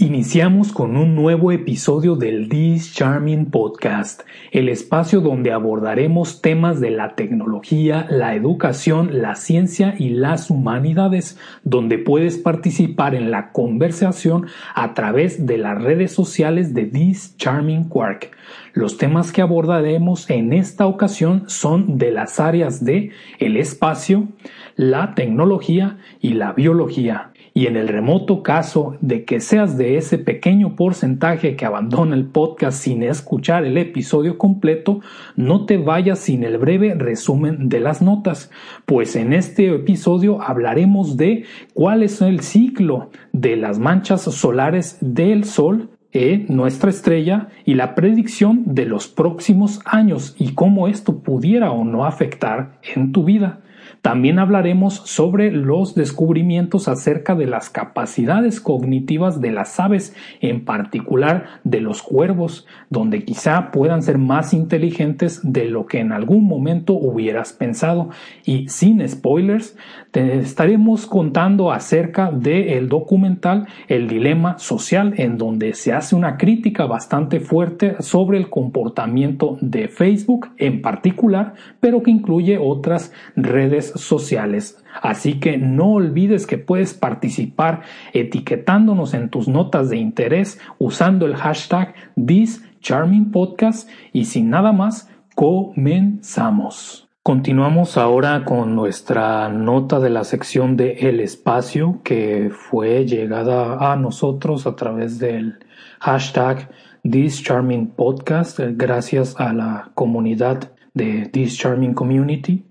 Iniciamos con un nuevo episodio del This Charming Podcast, el espacio donde abordaremos temas de la tecnología, la educación, la ciencia y las humanidades, donde puedes participar en la conversación a través de las redes sociales de This Charming Quark. Los temas que abordaremos en esta ocasión son de las áreas de el espacio, la tecnología y la biología. Y en el remoto caso de que seas de ese pequeño porcentaje que abandona el podcast sin escuchar el episodio completo, no te vayas sin el breve resumen de las notas, pues en este episodio hablaremos de cuál es el ciclo de las manchas solares del Sol e, nuestra estrella y la predicción de los próximos años y cómo esto pudiera o no afectar en tu vida. También hablaremos sobre los descubrimientos acerca de las capacidades cognitivas de las aves, en particular de los cuervos, donde quizá puedan ser más inteligentes de lo que en algún momento hubieras pensado. Y sin spoilers, te estaremos contando acerca del documental El Dilema Social, en donde se hace una crítica bastante fuerte sobre el comportamiento de Facebook en particular, pero que incluye otras redes sociales. Así que no olvides que puedes participar etiquetándonos en tus notas de interés usando el hashtag ThisCharmingPodcast y sin nada más, comenzamos. Continuamos ahora con nuestra nota de la sección de El Espacio que fue llegada a nosotros a través del hashtag This Charming Podcast gracias a la comunidad de This Charming Community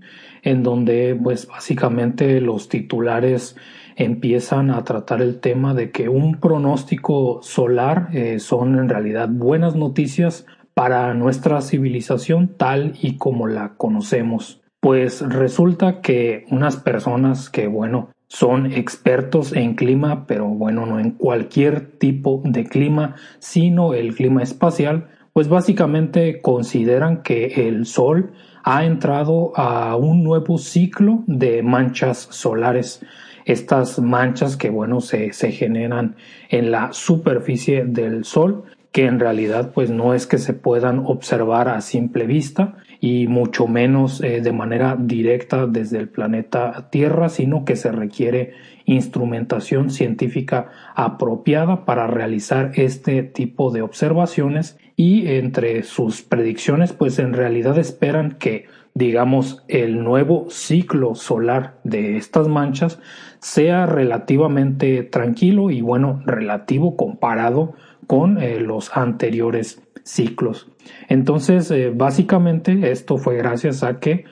en donde pues básicamente los titulares empiezan a tratar el tema de que un pronóstico solar eh, son en realidad buenas noticias para nuestra civilización tal y como la conocemos. Pues resulta que unas personas que bueno son expertos en clima, pero bueno, no en cualquier tipo de clima, sino el clima espacial, pues básicamente consideran que el Sol ha entrado a un nuevo ciclo de manchas solares. Estas manchas que, bueno, se, generan en la superficie del Sol, que en realidad pues no es que se puedan observar a simple vista y mucho menos eh, de manera directa desde el planeta Tierra, sino que se requiere instrumentación científica apropiada para realizar este tipo de observaciones y entre sus predicciones pues en realidad esperan que digamos el nuevo ciclo solar de estas manchas sea relativamente tranquilo y bueno relativo comparado con eh, los anteriores ciclos. Entonces, eh, básicamente esto fue gracias a que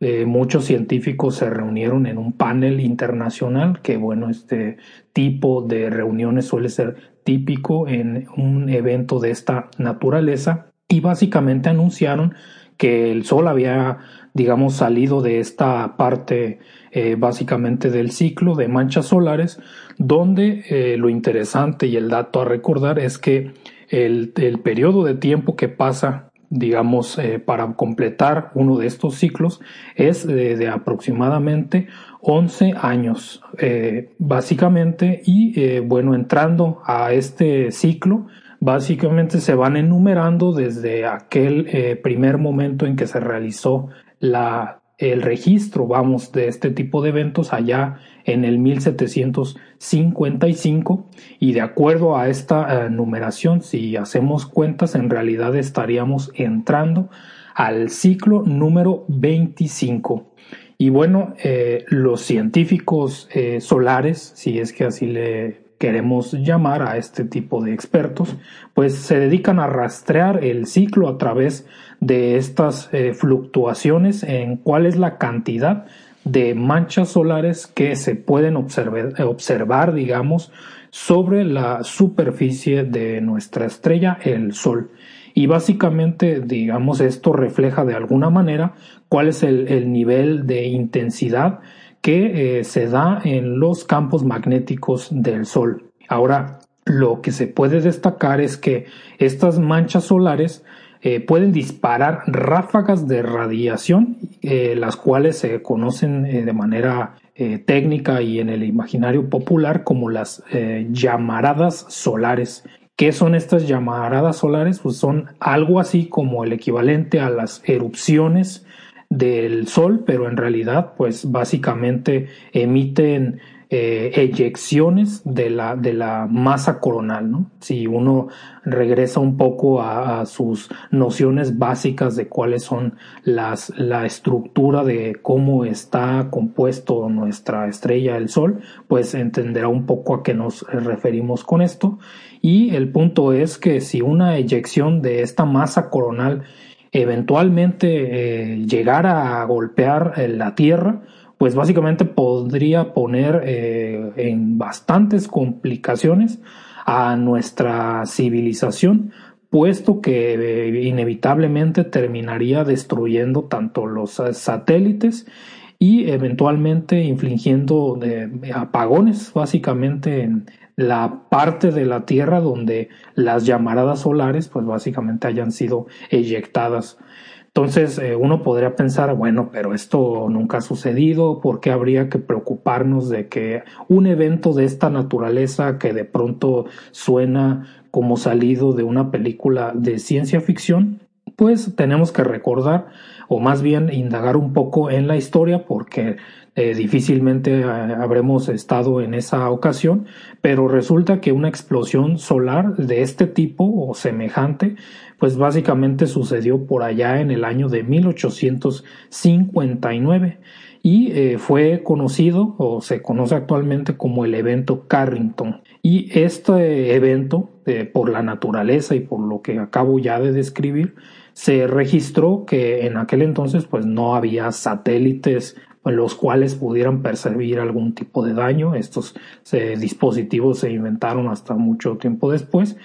eh, muchos científicos se reunieron en un panel internacional, que bueno, este tipo de reuniones suele ser típico en un evento de esta naturaleza y básicamente anunciaron que el Sol había, digamos, salido de esta parte eh, básicamente del ciclo de manchas solares, donde eh, lo interesante y el dato a recordar es que el, el periodo de tiempo que pasa digamos, eh, para completar uno de estos ciclos es de, aproximadamente 11 años, eh, básicamente, y eh, bueno, entrando a este ciclo, básicamente se van enumerando desde aquel primer momento en que se realizó la el registro, vamos, de este tipo de eventos allá en el 1755 y de acuerdo a esta eh, numeración, si hacemos cuentas, en realidad estaríamos entrando al ciclo número 25. Y bueno, eh, los científicos eh, solares, si es que así le queremos llamar a este tipo de expertos, pues se dedican a rastrear el ciclo a través de estas eh, fluctuaciones en cuál es la cantidad de manchas solares que se pueden observar, observar digamos, sobre la superficie de nuestra estrella, el Sol. Y básicamente, digamos, esto refleja de alguna manera cuál es el, nivel de intensidad que eh, se da en los campos magnéticos del Sol. Ahora, lo que se puede destacar es que estas manchas solares eh, pueden disparar ráfagas de radiación, eh, las cuales se conocen de manera técnica y en el imaginario popular como las llamaradas solares. ¿Qué son estas llamaradas solares? Pues son algo así como el equivalente a las erupciones del Sol, pero en realidad, pues básicamente emiten eh, eyecciones de la, de la masa coronal, ¿no? Si uno regresa un poco a, sus nociones básicas de cuáles son las, la estructura de cómo está compuesto nuestra estrella, el Sol, pues entenderá un poco a qué nos referimos con esto. Y el punto es que si una eyección de esta masa coronal eventualmente eh, llegara a golpear eh, la Tierra, pues básicamente podría poner eh, en bastantes complicaciones a nuestra civilización, puesto que eh, inevitablemente terminaría destruyendo tanto los satélites y eventualmente infligiendo apagones básicamente en la parte de la Tierra donde las llamaradas solares pues básicamente hayan sido eyectadas entonces eh, uno podría pensar, bueno, pero esto nunca ha sucedido, ¿por qué habría que preocuparnos de que un evento de esta naturaleza que de pronto suena como salido de una película de ciencia ficción? Pues tenemos que recordar o más bien indagar un poco en la historia porque eh, difícilmente eh, habremos estado en esa ocasión, pero resulta que una explosión solar de este tipo o semejante pues básicamente sucedió por allá en el año de 1859 y eh, fue conocido o se conoce actualmente como el evento Carrington. Y este evento, por la naturaleza y por lo que acabo ya de describir, se registró que en aquel entonces pues no había satélites los cuales pudieran percibir algún tipo de daño. Estos eh, dispositivos se inventaron hasta mucho tiempo después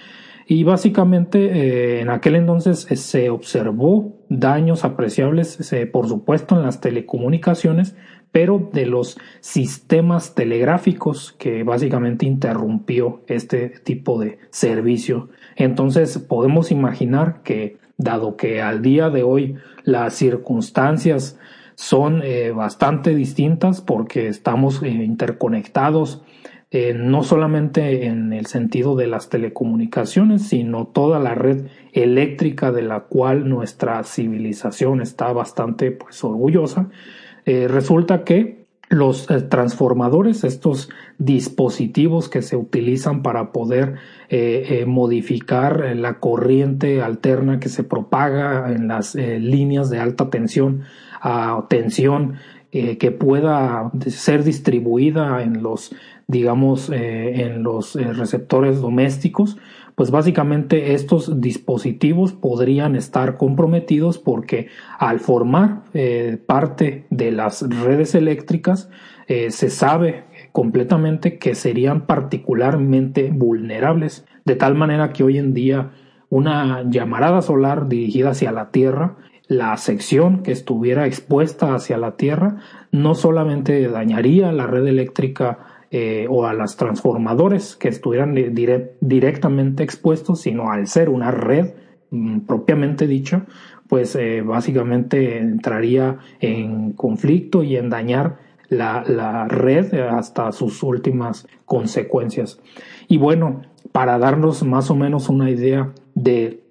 y básicamente eh, en aquel entonces eh, se observó daños apreciables, por supuesto, en las telecomunicaciones, pero de los sistemas telegráficos que básicamente interrumpió este tipo de servicio. Entonces podemos imaginar que, dado que al día de hoy las circunstancias son eh, bastante distintas porque estamos interconectados eh, no solamente en el sentido de las telecomunicaciones, sino toda la red eléctrica de la cual nuestra civilización está bastante pues, orgullosa, eh, resulta que los eh, transformadores, estos dispositivos que se utilizan para poder modificar la corriente alterna que se propaga en las líneas de alta tensión a tensión que pueda ser distribuida en los digamos, eh, en los eh, receptores domésticos, pues básicamente estos dispositivos podrían estar comprometidos porque al formar eh, parte de las redes eléctricas se sabe completamente que serían particularmente vulnerables, de tal manera que hoy en día una llamarada solar dirigida hacia la Tierra la sección que estuviera expuesta hacia la Tierra no solamente dañaría la red eléctrica eh, o a las transformadores que estuvieran directamente expuestos, sino al ser una red mm, propiamente dicha, pues eh, básicamente entraría en conflicto y en dañar la, la, red hasta sus últimas consecuencias. Y bueno, para darnos más o menos una idea de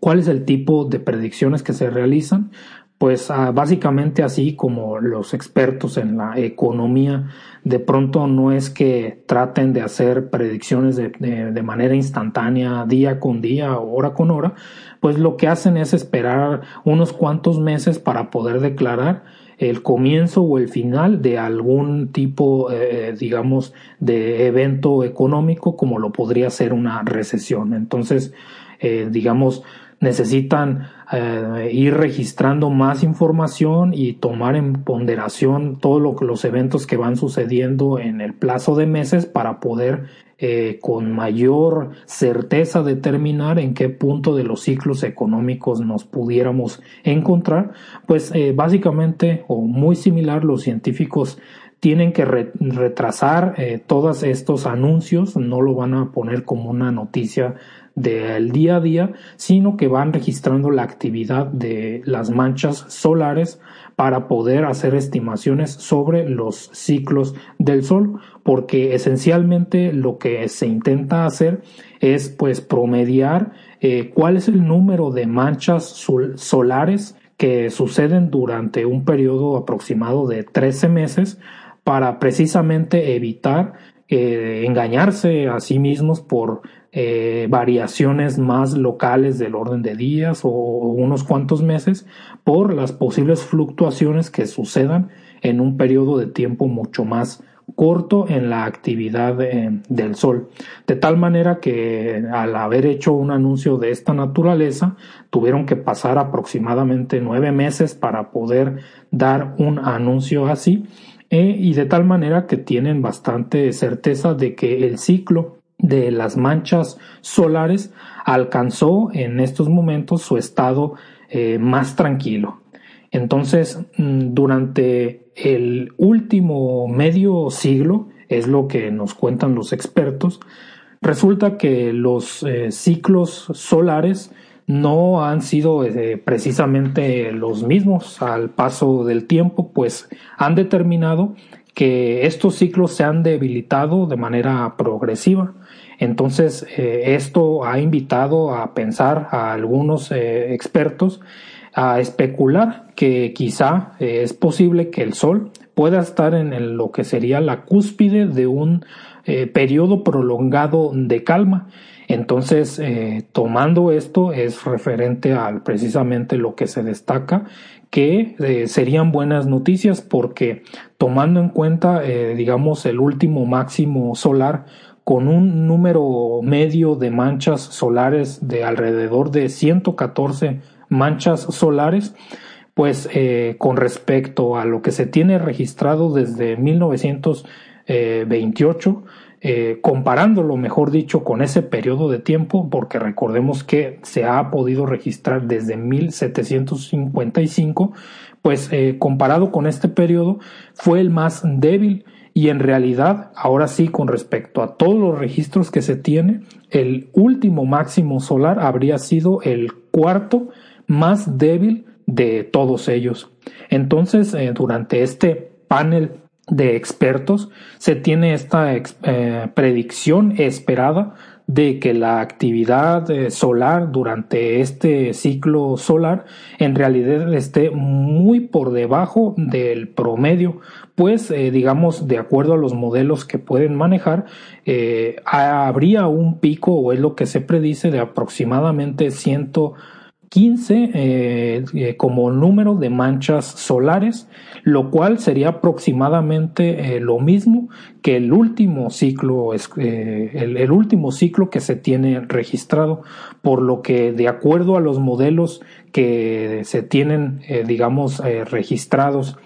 cuál es el tipo de predicciones que se realizan, pues ah, básicamente así como los expertos en la economía de pronto no es que traten de hacer predicciones de, de, manera instantánea día con día hora con hora, pues lo que hacen es esperar unos cuantos meses para poder declarar el comienzo o el final de algún tipo, eh, digamos, de evento económico como lo podría ser una recesión. Entonces, eh, digamos, necesitan eh, ir registrando más información y tomar en ponderación todos lo, los eventos que van sucediendo en el plazo de meses para poder eh, con mayor certeza determinar en qué punto de los ciclos económicos nos pudiéramos encontrar, pues eh, básicamente o muy similar los científicos tienen que retrasar todos estos anuncios, no lo van a poner como una noticia del día a día, sino que van registrando la actividad de las manchas solares para poder hacer estimaciones sobre los ciclos del Sol, porque esencialmente lo que se intenta hacer es pues promediar eh, cuál es el número de manchas solares que suceden durante un periodo aproximado de 13 meses para precisamente evitar eh, engañarse a sí mismos por eh, variaciones más locales del orden de días o, unos cuantos meses por las posibles fluctuaciones que sucedan en un periodo de tiempo mucho más corto en la actividad del Sol. De tal manera que al haber hecho un anuncio de esta naturaleza, tuvieron que pasar aproximadamente nueve meses para poder dar un anuncio así, eh, y de tal manera que tienen bastante certeza de que el ciclo de las manchas solares alcanzó en estos momentos su estado eh, más tranquilo. Entonces, mm, durante el último medio siglo, es lo que nos cuentan los expertos, resulta que los eh, ciclos solares no han sido eh, precisamente los mismos al paso del tiempo, pues han determinado que estos ciclos se han debilitado de manera progresiva. Entonces, eh, esto ha invitado a pensar a algunos eh, expertos a especular que quizá es posible que el Sol pueda estar en lo que sería la cúspide de un periodo prolongado de calma. Entonces, tomando esto es referente al precisamente lo que se destaca que serían buenas noticias porque tomando en cuenta, digamos, el último máximo solar con un número medio de manchas solares de alrededor de 114 manchas solares, pues eh, con respecto a lo que se tiene registrado desde 1928, eh, comparándolo, mejor dicho, con ese periodo de tiempo, porque recordemos que se ha podido registrar desde 1755, pues eh, comparado con este periodo fue el más débil y en realidad, ahora sí, con respecto a todos los registros que se tiene, el último máximo solar habría sido el cuarto más débil de todos ellos. Entonces, eh, durante este panel de expertos, se tiene esta eh, predicción esperada de que la actividad eh, solar durante este ciclo solar en realidad esté muy por debajo del promedio, pues eh, digamos de acuerdo a los modelos que pueden manejar, habría un pico o es lo que se predice de aproximadamente 115 como número de manchas solares lo cual sería aproximadamente eh, lo mismo que el último ciclo, eh, el, último ciclo que se tiene registrado, por lo que de acuerdo a los modelos que se tienen, eh, digamos, registrados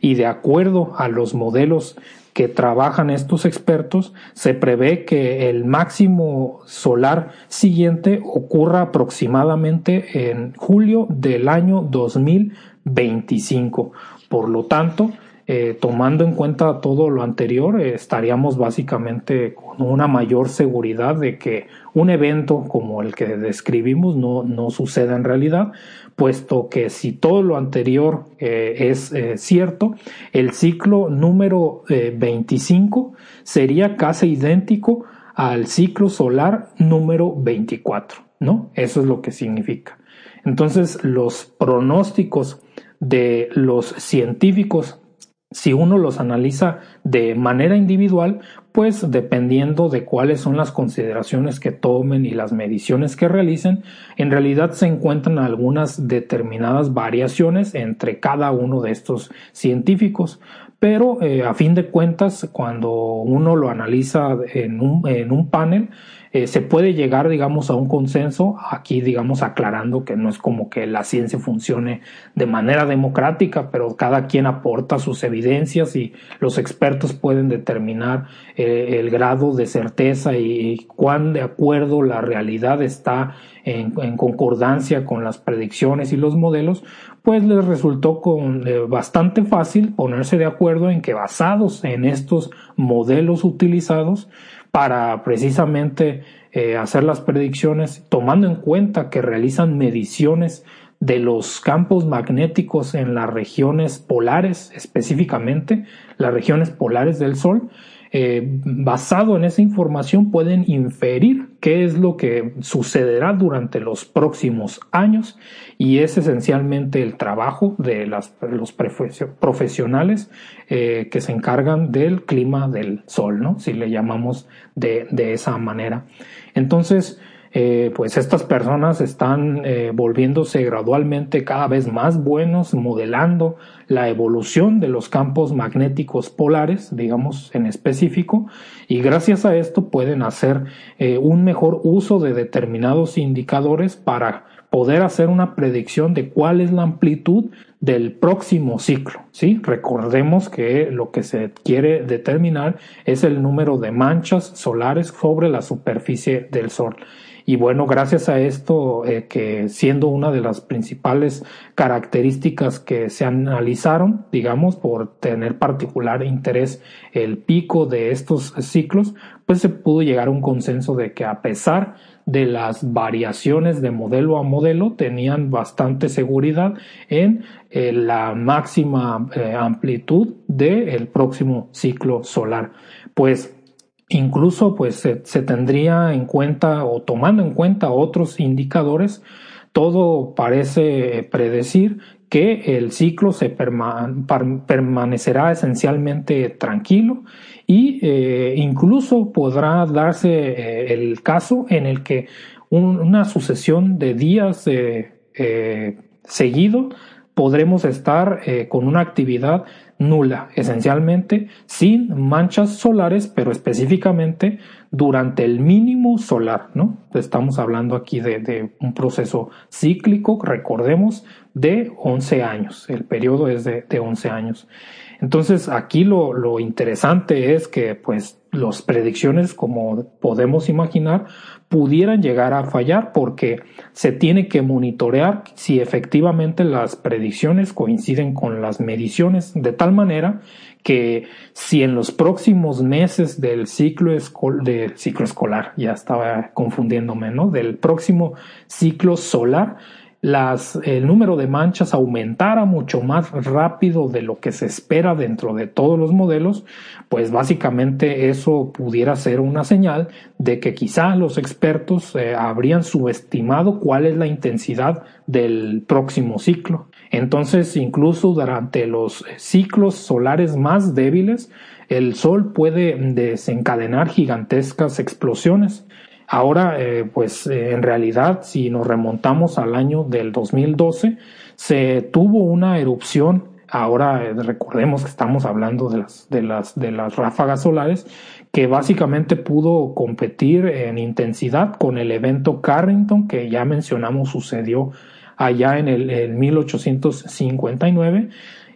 y de acuerdo a los modelos que trabajan estos expertos, se prevé que el máximo solar siguiente ocurra aproximadamente en julio del año 2025. Por lo tanto, eh, tomando en cuenta todo lo anterior, estaríamos básicamente con una mayor seguridad de que un evento como el que describimos no, no suceda en realidad, puesto que si todo lo anterior eh, es cierto, el ciclo número 25 sería casi idéntico al ciclo solar número 24, ¿no? Eso es lo que significa. Entonces, los pronósticos de los científicos, si uno los analiza de manera individual, pues dependiendo de cuáles son las consideraciones que tomen y las mediciones que realicen, en realidad se encuentran algunas determinadas variaciones entre cada uno de estos científicos. pero eh, a fin de cuentas, cuando uno lo analiza en un, en un panel, eh, se puede llegar, digamos, a un consenso, aquí, digamos, aclarando que no es como que la ciencia funcione de manera democrática, pero cada quien aporta sus evidencias y los expertos pueden determinar eh, el grado de certeza y cuán de acuerdo la realidad está en, concordancia con las predicciones y los modelos, pues les resultó con, eh, bastante fácil ponerse de acuerdo en que basados en estos modelos utilizados, para precisamente eh, hacer las predicciones, tomando en cuenta que realizan mediciones de los campos magnéticos en las regiones polares, específicamente las regiones polares del Sol, eh, basado en esa información pueden inferir qué es lo que sucederá durante los próximos años y es esencialmente el trabajo de los profesionales eh, que se encargan del clima del sol, ¿no? si le llamamos de, de esa manera. Entonces, eh, pues estas personas están eh, volviéndose gradualmente cada vez más buenos modelando la evolución de los campos magnéticos polares, digamos en específico, y gracias a esto pueden hacer eh, un mejor uso de determinados indicadores para poder hacer una predicción de cuál es la amplitud del próximo ciclo. ¿sí? Recordemos que lo que se quiere determinar es el número de manchas solares sobre la superficie del Sol. Y bueno, gracias a esto, eh, que siendo una de las principales características que se analizaron, digamos, por tener particular interés el pico de estos ciclos, pues se pudo llegar a un consenso de que a pesar de las variaciones de modelo a modelo tenían bastante seguridad en eh, la máxima eh, amplitud del próximo ciclo solar. Pues Incluso pues se, tendría en cuenta o tomando en cuenta otros indicadores, todo parece predecir que el ciclo se permanecerá esencialmente tranquilo y eh, incluso podrá darse eh, el caso en el que una sucesión de días eh, seguido podremos estar con una actividad nula, esencialmente sin manchas solares, pero específicamente durante el mínimo solar, ¿no? Estamos hablando aquí de, un proceso cíclico, recordemos, de 11 años. El periodo es de, de 11 años. Entonces, aquí lo, lo interesante es que, pues, las predicciones, como podemos imaginar, pudieran llegar a fallar porque se tiene que monitorear si efectivamente las predicciones coinciden con las mediciones de tal manera que si en los próximos meses del ciclo, del ciclo escolar, ya estaba confundiéndome, ¿no? Del próximo ciclo solar, el número de manchas aumentara mucho más rápido de lo que se espera dentro de todos los modelos, pues básicamente eso pudiera ser una señal de que quizá los expertos eh, habrían subestimado cuál es la intensidad del próximo ciclo. Entonces, incluso durante los ciclos solares más débiles, el Sol puede desencadenar gigantescas explosiones Ahora, eh, pues eh, en realidad, si nos remontamos al año del 2012, se tuvo una erupción. Ahora eh, recordemos que estamos hablando de las, de las, de las ráfagas solares, que básicamente pudo competir en intensidad con el evento Carrington, que ya mencionamos sucedió allá en el en 1859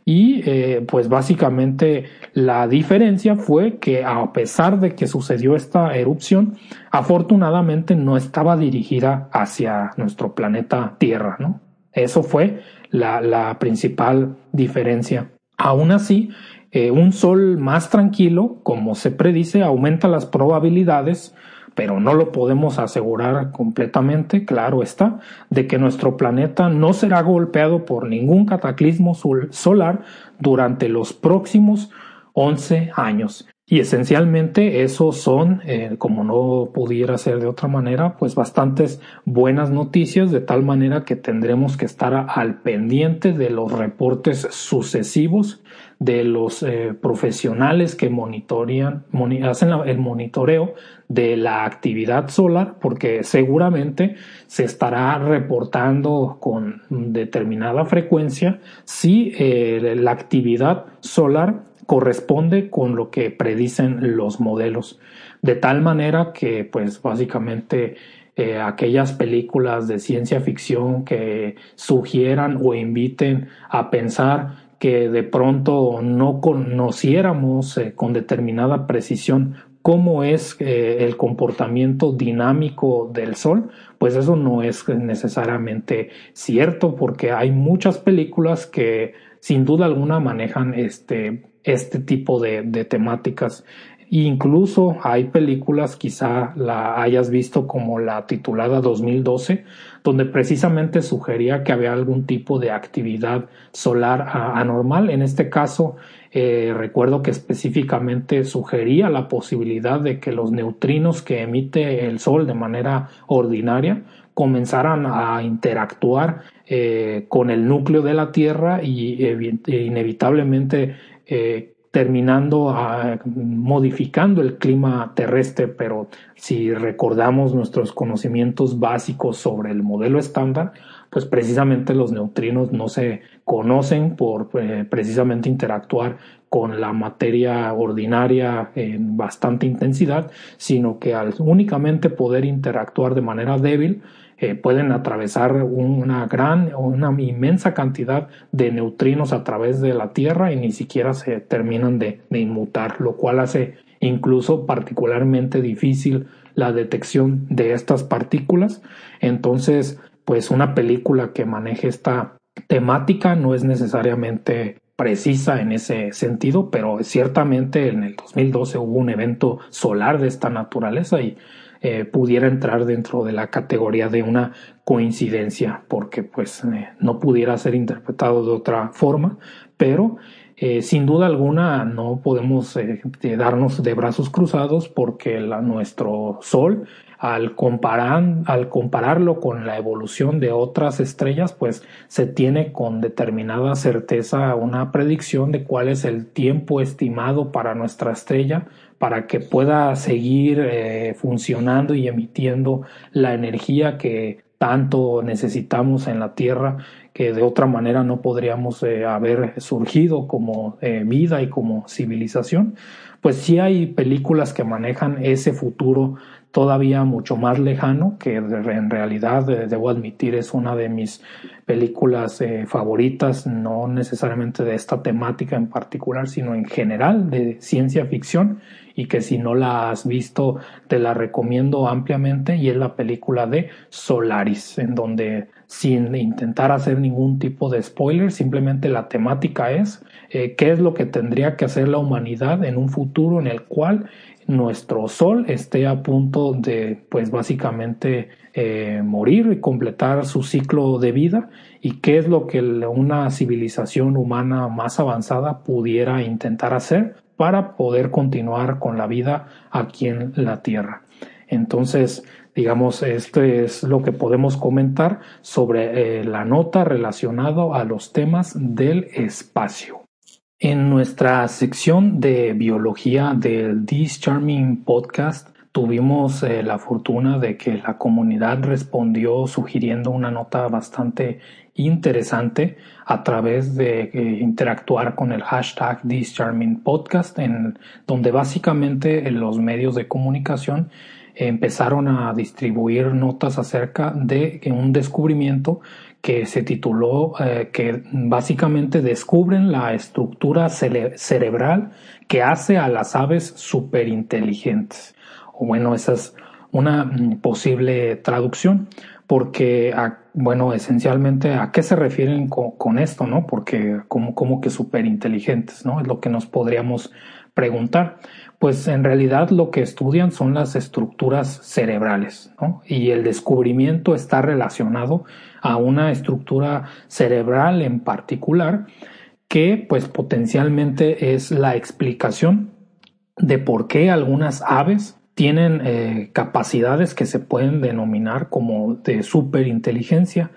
y eh, pues básicamente la diferencia fue que a pesar de que sucedió esta erupción, afortunadamente no estaba dirigida hacia nuestro planeta Tierra, ¿no? Eso fue la, la principal diferencia. Aún así, eh, un sol más tranquilo, como se predice, aumenta las probabilidades pero no lo podemos asegurar completamente, claro está, de que nuestro planeta no será golpeado por ningún cataclismo solar durante los próximos 11 años. Y esencialmente esos son, eh, como no pudiera ser de otra manera, pues bastantes buenas noticias, de tal manera que tendremos que estar al pendiente de los reportes sucesivos de los eh, profesionales que monitorean, hacen el monitoreo de la actividad solar, porque seguramente se estará reportando con determinada frecuencia si eh, la actividad solar corresponde con lo que predicen los modelos. De tal manera que, pues básicamente, eh, aquellas películas de ciencia ficción que sugieran o inviten a pensar que de pronto no conociéramos eh, con determinada precisión cómo es eh, el comportamiento dinámico del Sol, pues eso no es necesariamente cierto porque hay muchas películas que sin duda alguna manejan este, este tipo de, temáticas. Incluso hay películas, quizá la hayas visto como la titulada 2012, donde precisamente sugería que había algún tipo de actividad solar anormal. En este caso, eh, recuerdo que específicamente sugería la posibilidad de que los neutrinos que emite el Sol de manera ordinaria comenzaran a interactuar eh, con el núcleo de la Tierra y inevitablemente eh, terminando a, modificando el clima terrestre, pero si recordamos nuestros conocimientos básicos sobre el modelo estándar, pues precisamente los neutrinos no se conocen por eh, precisamente interactuar con la materia ordinaria en bastante intensidad, sino que al únicamente poder interactuar de manera débil, eh, pueden atravesar una gran, una inmensa cantidad de neutrinos a través de la Tierra y ni siquiera se terminan de inmutar, lo cual hace incluso particularmente difícil la detección de estas partículas. Entonces, pues una película que maneje esta temática no es necesariamente precisa en ese sentido, pero ciertamente en el 2012 hubo un evento solar de esta naturaleza y eh, pudiera entrar dentro de la categoría de una coincidencia, porque pues eh, no pudiera ser interpretado de otra forma, pero eh, sin duda alguna no podemos darnos de brazos cruzados porque nuestro Sol al, comparar, al compararlo con la evolución de otras estrellas, pues se tiene con determinada certeza una predicción de cuál es el tiempo estimado para nuestra estrella para que pueda seguir eh, funcionando y emitiendo la energía que tanto necesitamos en la Tierra que de otra manera no podríamos eh, haber surgido como eh, vida y como civilización, pues sí hay películas que manejan ese futuro todavía mucho más lejano, que en realidad eh, debo admitir es una de mis películas eh, favoritas, no necesariamente de esta temática en particular, sino en general de ciencia ficción y que si no la has visto te la recomiendo ampliamente y es la película de Solaris, en donde sin intentar hacer ningún tipo de spoiler, simplemente la temática es eh, qué es lo que tendría que hacer la humanidad en un futuro en el cual nuestro Sol esté a punto de, pues básicamente, eh, morir y completar su ciclo de vida y qué es lo que una civilización humana más avanzada pudiera intentar hacer para poder continuar con la vida aquí en la Tierra. Entonces, digamos, esto es lo que podemos comentar sobre eh, la nota relacionada a los temas del espacio. En nuestra sección de biología del This Charming Podcast tuvimos eh, la fortuna de que la comunidad respondió sugiriendo una nota bastante interesante a través de eh, interactuar con el hashtag This Podcast, en donde básicamente los medios de comunicación empezaron a distribuir notas acerca de un descubrimiento que se tituló eh, que básicamente descubren la estructura cerebral que hace a las aves superinteligentes. O bueno, esa es una mm, posible traducción, porque, bueno, esencialmente, ¿a qué se refieren con, esto, no? Porque, como, como que superinteligentes, ¿no? Es lo que nos podríamos preguntar. Pues en realidad lo que estudian son las estructuras cerebrales, ¿no? Y el descubrimiento está relacionado a una estructura cerebral en particular que pues potencialmente es la explicación de por qué algunas aves tienen eh, capacidades que se pueden denominar como de superinteligencia.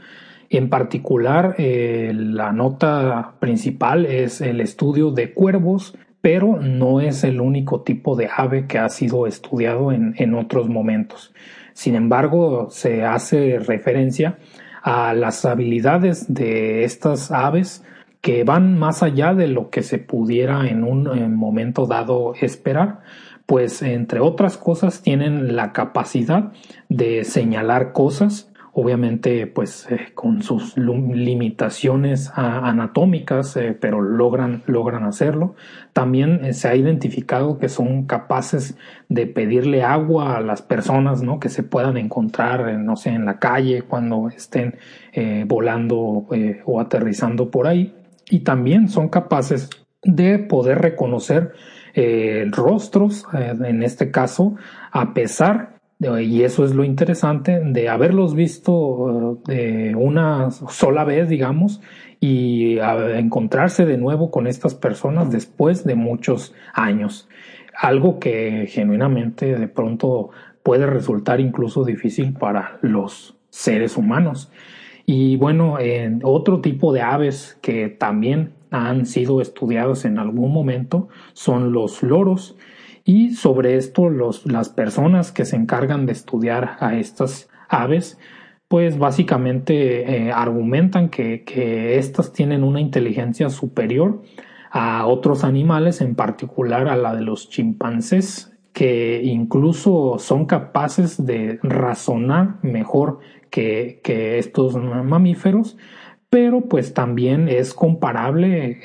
En particular, eh, la nota principal es el estudio de cuervos, pero no es el único tipo de ave que ha sido estudiado en, en otros momentos. Sin embargo, se hace referencia a las habilidades de estas aves que van más allá de lo que se pudiera en un momento dado esperar, pues entre otras cosas tienen la capacidad de señalar cosas, obviamente pues eh, con sus limitaciones anatómicas, eh, pero logran, logran hacerlo. También eh, se ha identificado que son capaces de pedirle agua a las personas ¿no? que se puedan encontrar, no sé, en la calle cuando estén volando o aterrizando por ahí. Y también son capaces de poder reconocer rostros, en este caso, a pesar y eso es lo interesante de haberlos visto de una sola vez, digamos, y encontrarse de nuevo con estas personas después de muchos años. Algo que genuinamente de pronto puede resultar incluso difícil para los seres humanos. Y bueno, en otro tipo de aves que también han sido estudiados en algún momento son los loros y sobre esto los, las personas que se encargan de estudiar a estas aves, pues básicamente eh, argumentan que, que estas tienen una inteligencia superior a otros animales, en particular a la de los chimpancés, que incluso son capaces de razonar mejor que, que estos mamíferos, pero pues también es comparable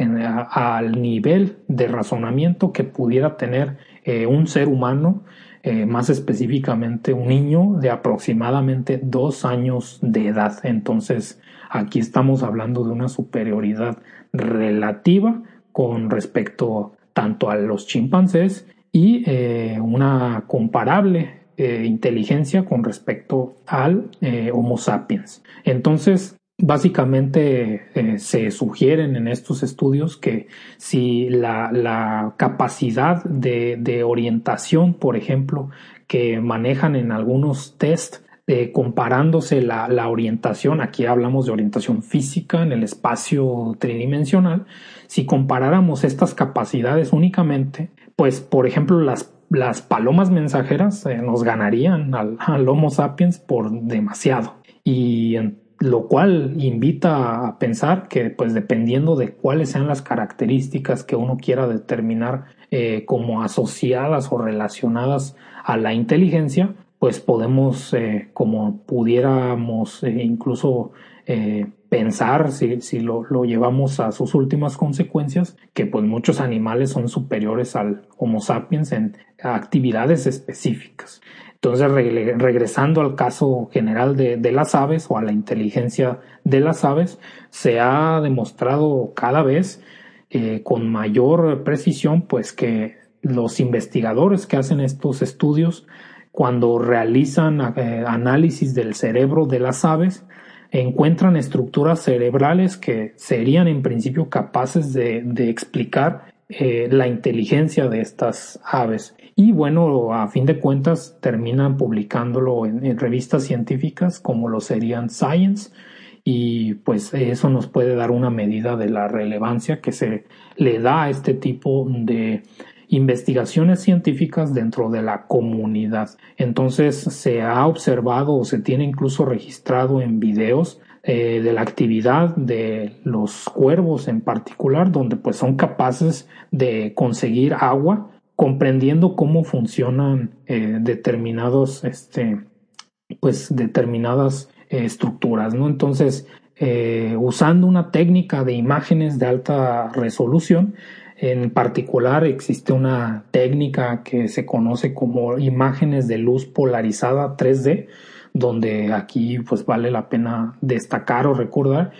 al nivel de razonamiento que pudiera tener eh, un ser humano, eh, más específicamente un niño de aproximadamente dos años de edad. Entonces, aquí estamos hablando de una superioridad relativa con respecto tanto a los chimpancés y eh, una comparable inteligencia con respecto al Homo sapiens. Entonces, Básicamente eh, se sugieren en estos estudios que si la, capacidad de, orientación, por ejemplo, que manejan en algunos test, eh, comparándose la, orientación, aquí hablamos de orientación física en el espacio tridimensional, si comparáramos estas capacidades únicamente, pues por ejemplo las palomas mensajeras eh, nos ganarían al, Homo sapiens por demasiado. Y lo cual invita a pensar que pues dependiendo de cuáles sean las características que uno quiera determinar eh, como asociadas o relacionadas a la inteligencia, pues podemos, eh, como pudiéramos eh, incluso pensar, si, si lo, lo, llevamos a sus últimas consecuencias, que pues muchos animales son superiores al Homo sapiens en actividades específicas. Entonces, regresando al caso general de, las aves o a la inteligencia de las aves, se ha demostrado cada vez eh, con mayor precisión, pues que los investigadores que hacen estos estudios, cuando realizan eh, análisis del cerebro de las aves, encuentran estructuras cerebrales que serían en principio capaces de, explicar eh, la inteligencia de estas aves y bueno, a fin de cuentas terminan publicándolo en, revistas científicas como lo serían Science y pues eso nos puede dar una medida de la relevancia que se le da a este tipo de investigaciones científicas dentro de la comunidad. Entonces se ha observado o se tiene incluso registrado en videos eh, de la actividad de los cuervos en particular, donde pues son capaces de conseguir agua comprendiendo cómo funcionan eh, determinados, este, pues determinadas eh, estructuras, ¿no? Entonces, usando una técnica de imágenes de alta resolución, en particular existe una técnica que se conoce como imágenes de luz polarizada 3D, donde aquí pues vale la pena destacar o recordar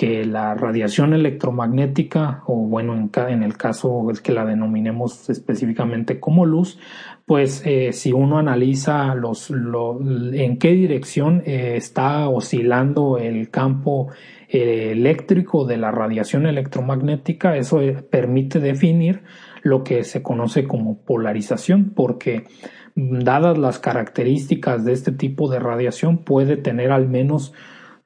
que la radiación electromagnética, o bueno, en, en el caso que la denominemos específicamente como luz, pues eh, si uno analiza los, en qué dirección eh, está oscilando el campo eh, eléctrico de la radiación electromagnética, eso permite definir lo que se conoce como polarización, porque dadas las características de este tipo de radiación puede tener al menos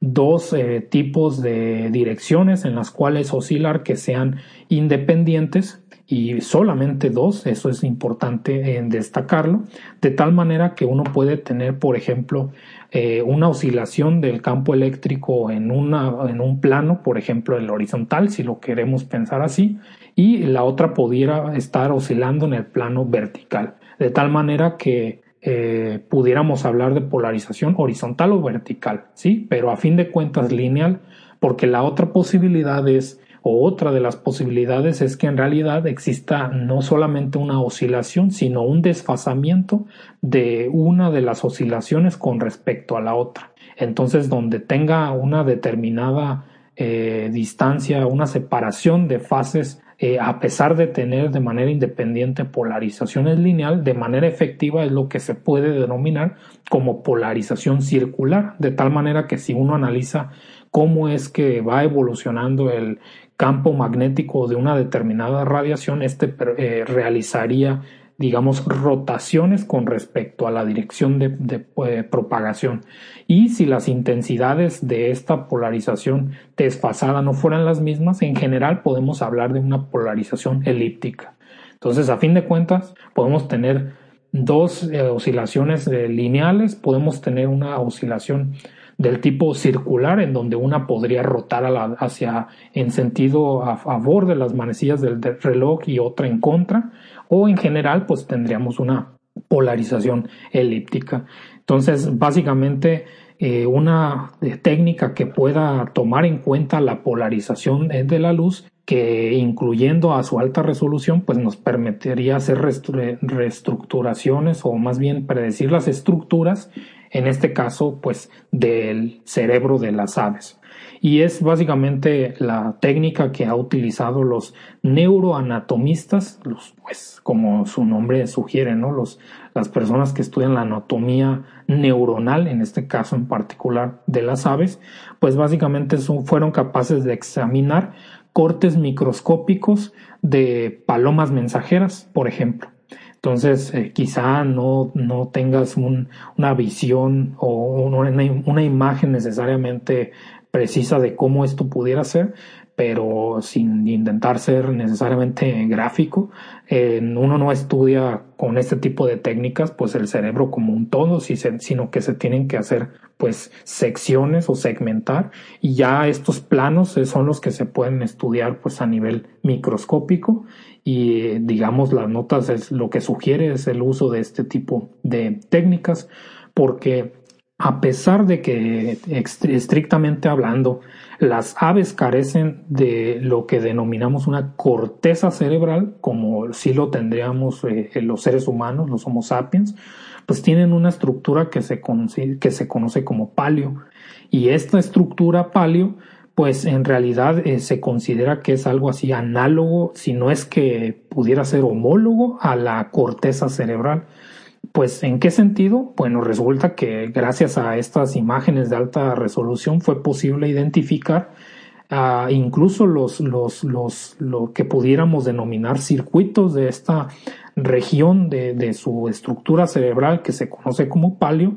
dos eh, tipos de direcciones en las cuales oscilar que sean independientes y solamente dos, eso es importante en destacarlo, de tal manera que uno puede tener, por ejemplo, eh, una oscilación del campo eléctrico en, una, en un plano, por ejemplo, el horizontal, si lo queremos pensar así, y la otra pudiera estar oscilando en el plano vertical, de tal manera que eh, pudiéramos hablar de polarización horizontal o vertical, ¿sí? Pero a fin de cuentas lineal, porque la otra posibilidad es o otra de las posibilidades es que en realidad exista no solamente una oscilación, sino un desfasamiento de una de las oscilaciones con respecto a la otra. Entonces, donde tenga una determinada eh, distancia, una separación de fases, eh, a pesar de tener de manera independiente polarizaciones lineal, de manera efectiva es lo que se puede denominar como polarización circular, de tal manera que si uno analiza cómo es que va evolucionando el, campo magnético de una determinada radiación, este eh, realizaría, digamos, rotaciones con respecto a la dirección de, eh, propagación. Y si las intensidades de esta polarización desfasada no fueran las mismas, en general podemos hablar de una polarización elíptica. Entonces, a fin de cuentas, podemos tener dos eh, oscilaciones lineales, podemos tener una oscilación del tipo circular en donde una podría rotar hacia en sentido a favor de las manecillas del, reloj y otra en contra o en general pues tendríamos una polarización elíptica entonces básicamente eh, una eh, técnica que pueda tomar en cuenta la polarización de la luz que incluyendo a su alta resolución pues nos permitiría hacer reestructuraciones o más bien predecir las estructuras en este caso, pues del cerebro de las aves. Y es básicamente la técnica que ha utilizado los neuroanatomistas, pues como su nombre sugiere, ¿no? Los, las personas que estudian la anatomía neuronal, en este caso en particular de las aves, pues básicamente fueron capaces de examinar cortes microscópicos de palomas mensajeras, por ejemplo. Entonces, eh, quizá no, no tengas una visión o una, imagen necesariamente precisa de cómo esto pudiera ser, pero sin intentar ser necesariamente gráfico, uno no estudia con este tipo de técnicas pues el cerebro como un todo, sino que se tienen que hacer pues secciones o segmentar y ya estos planos son los que se pueden estudiar pues a nivel microscópico y digamos las notas es lo que sugiere es el uso de este tipo de técnicas porque a pesar de que estrictamente hablando las aves carecen de lo que denominamos una corteza cerebral, como si lo tendríamos eh, los seres humanos, los Homo sapiens, pues tienen una estructura que se, que se conoce como palio. Y esta estructura palio, pues en realidad eh, se considera que es algo así análogo, si no es que pudiera ser homólogo a la corteza cerebral. Pues, ¿en qué sentido? Bueno, resulta que gracias a estas imágenes de alta resolución fue posible identificar uh, incluso los, los, los, lo que pudiéramos denominar circuitos de esta región de, de su estructura cerebral que se conoce como palio,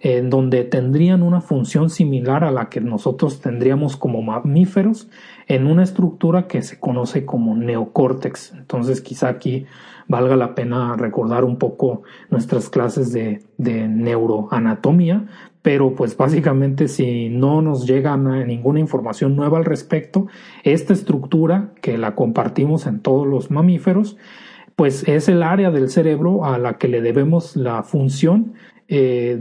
en donde tendrían una función similar a la que nosotros tendríamos como mamíferos en una estructura que se conoce como neocórtex. Entonces quizá aquí valga la pena recordar un poco nuestras clases de, de neuroanatomía, pero pues básicamente si no nos llega ninguna información nueva al respecto, esta estructura que la compartimos en todos los mamíferos, pues es el área del cerebro a la que le debemos la función eh,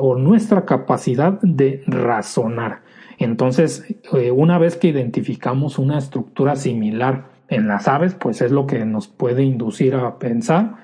o nuestra capacidad de razonar. Entonces, eh, una vez que identificamos una estructura similar en las aves, pues es lo que nos puede inducir a pensar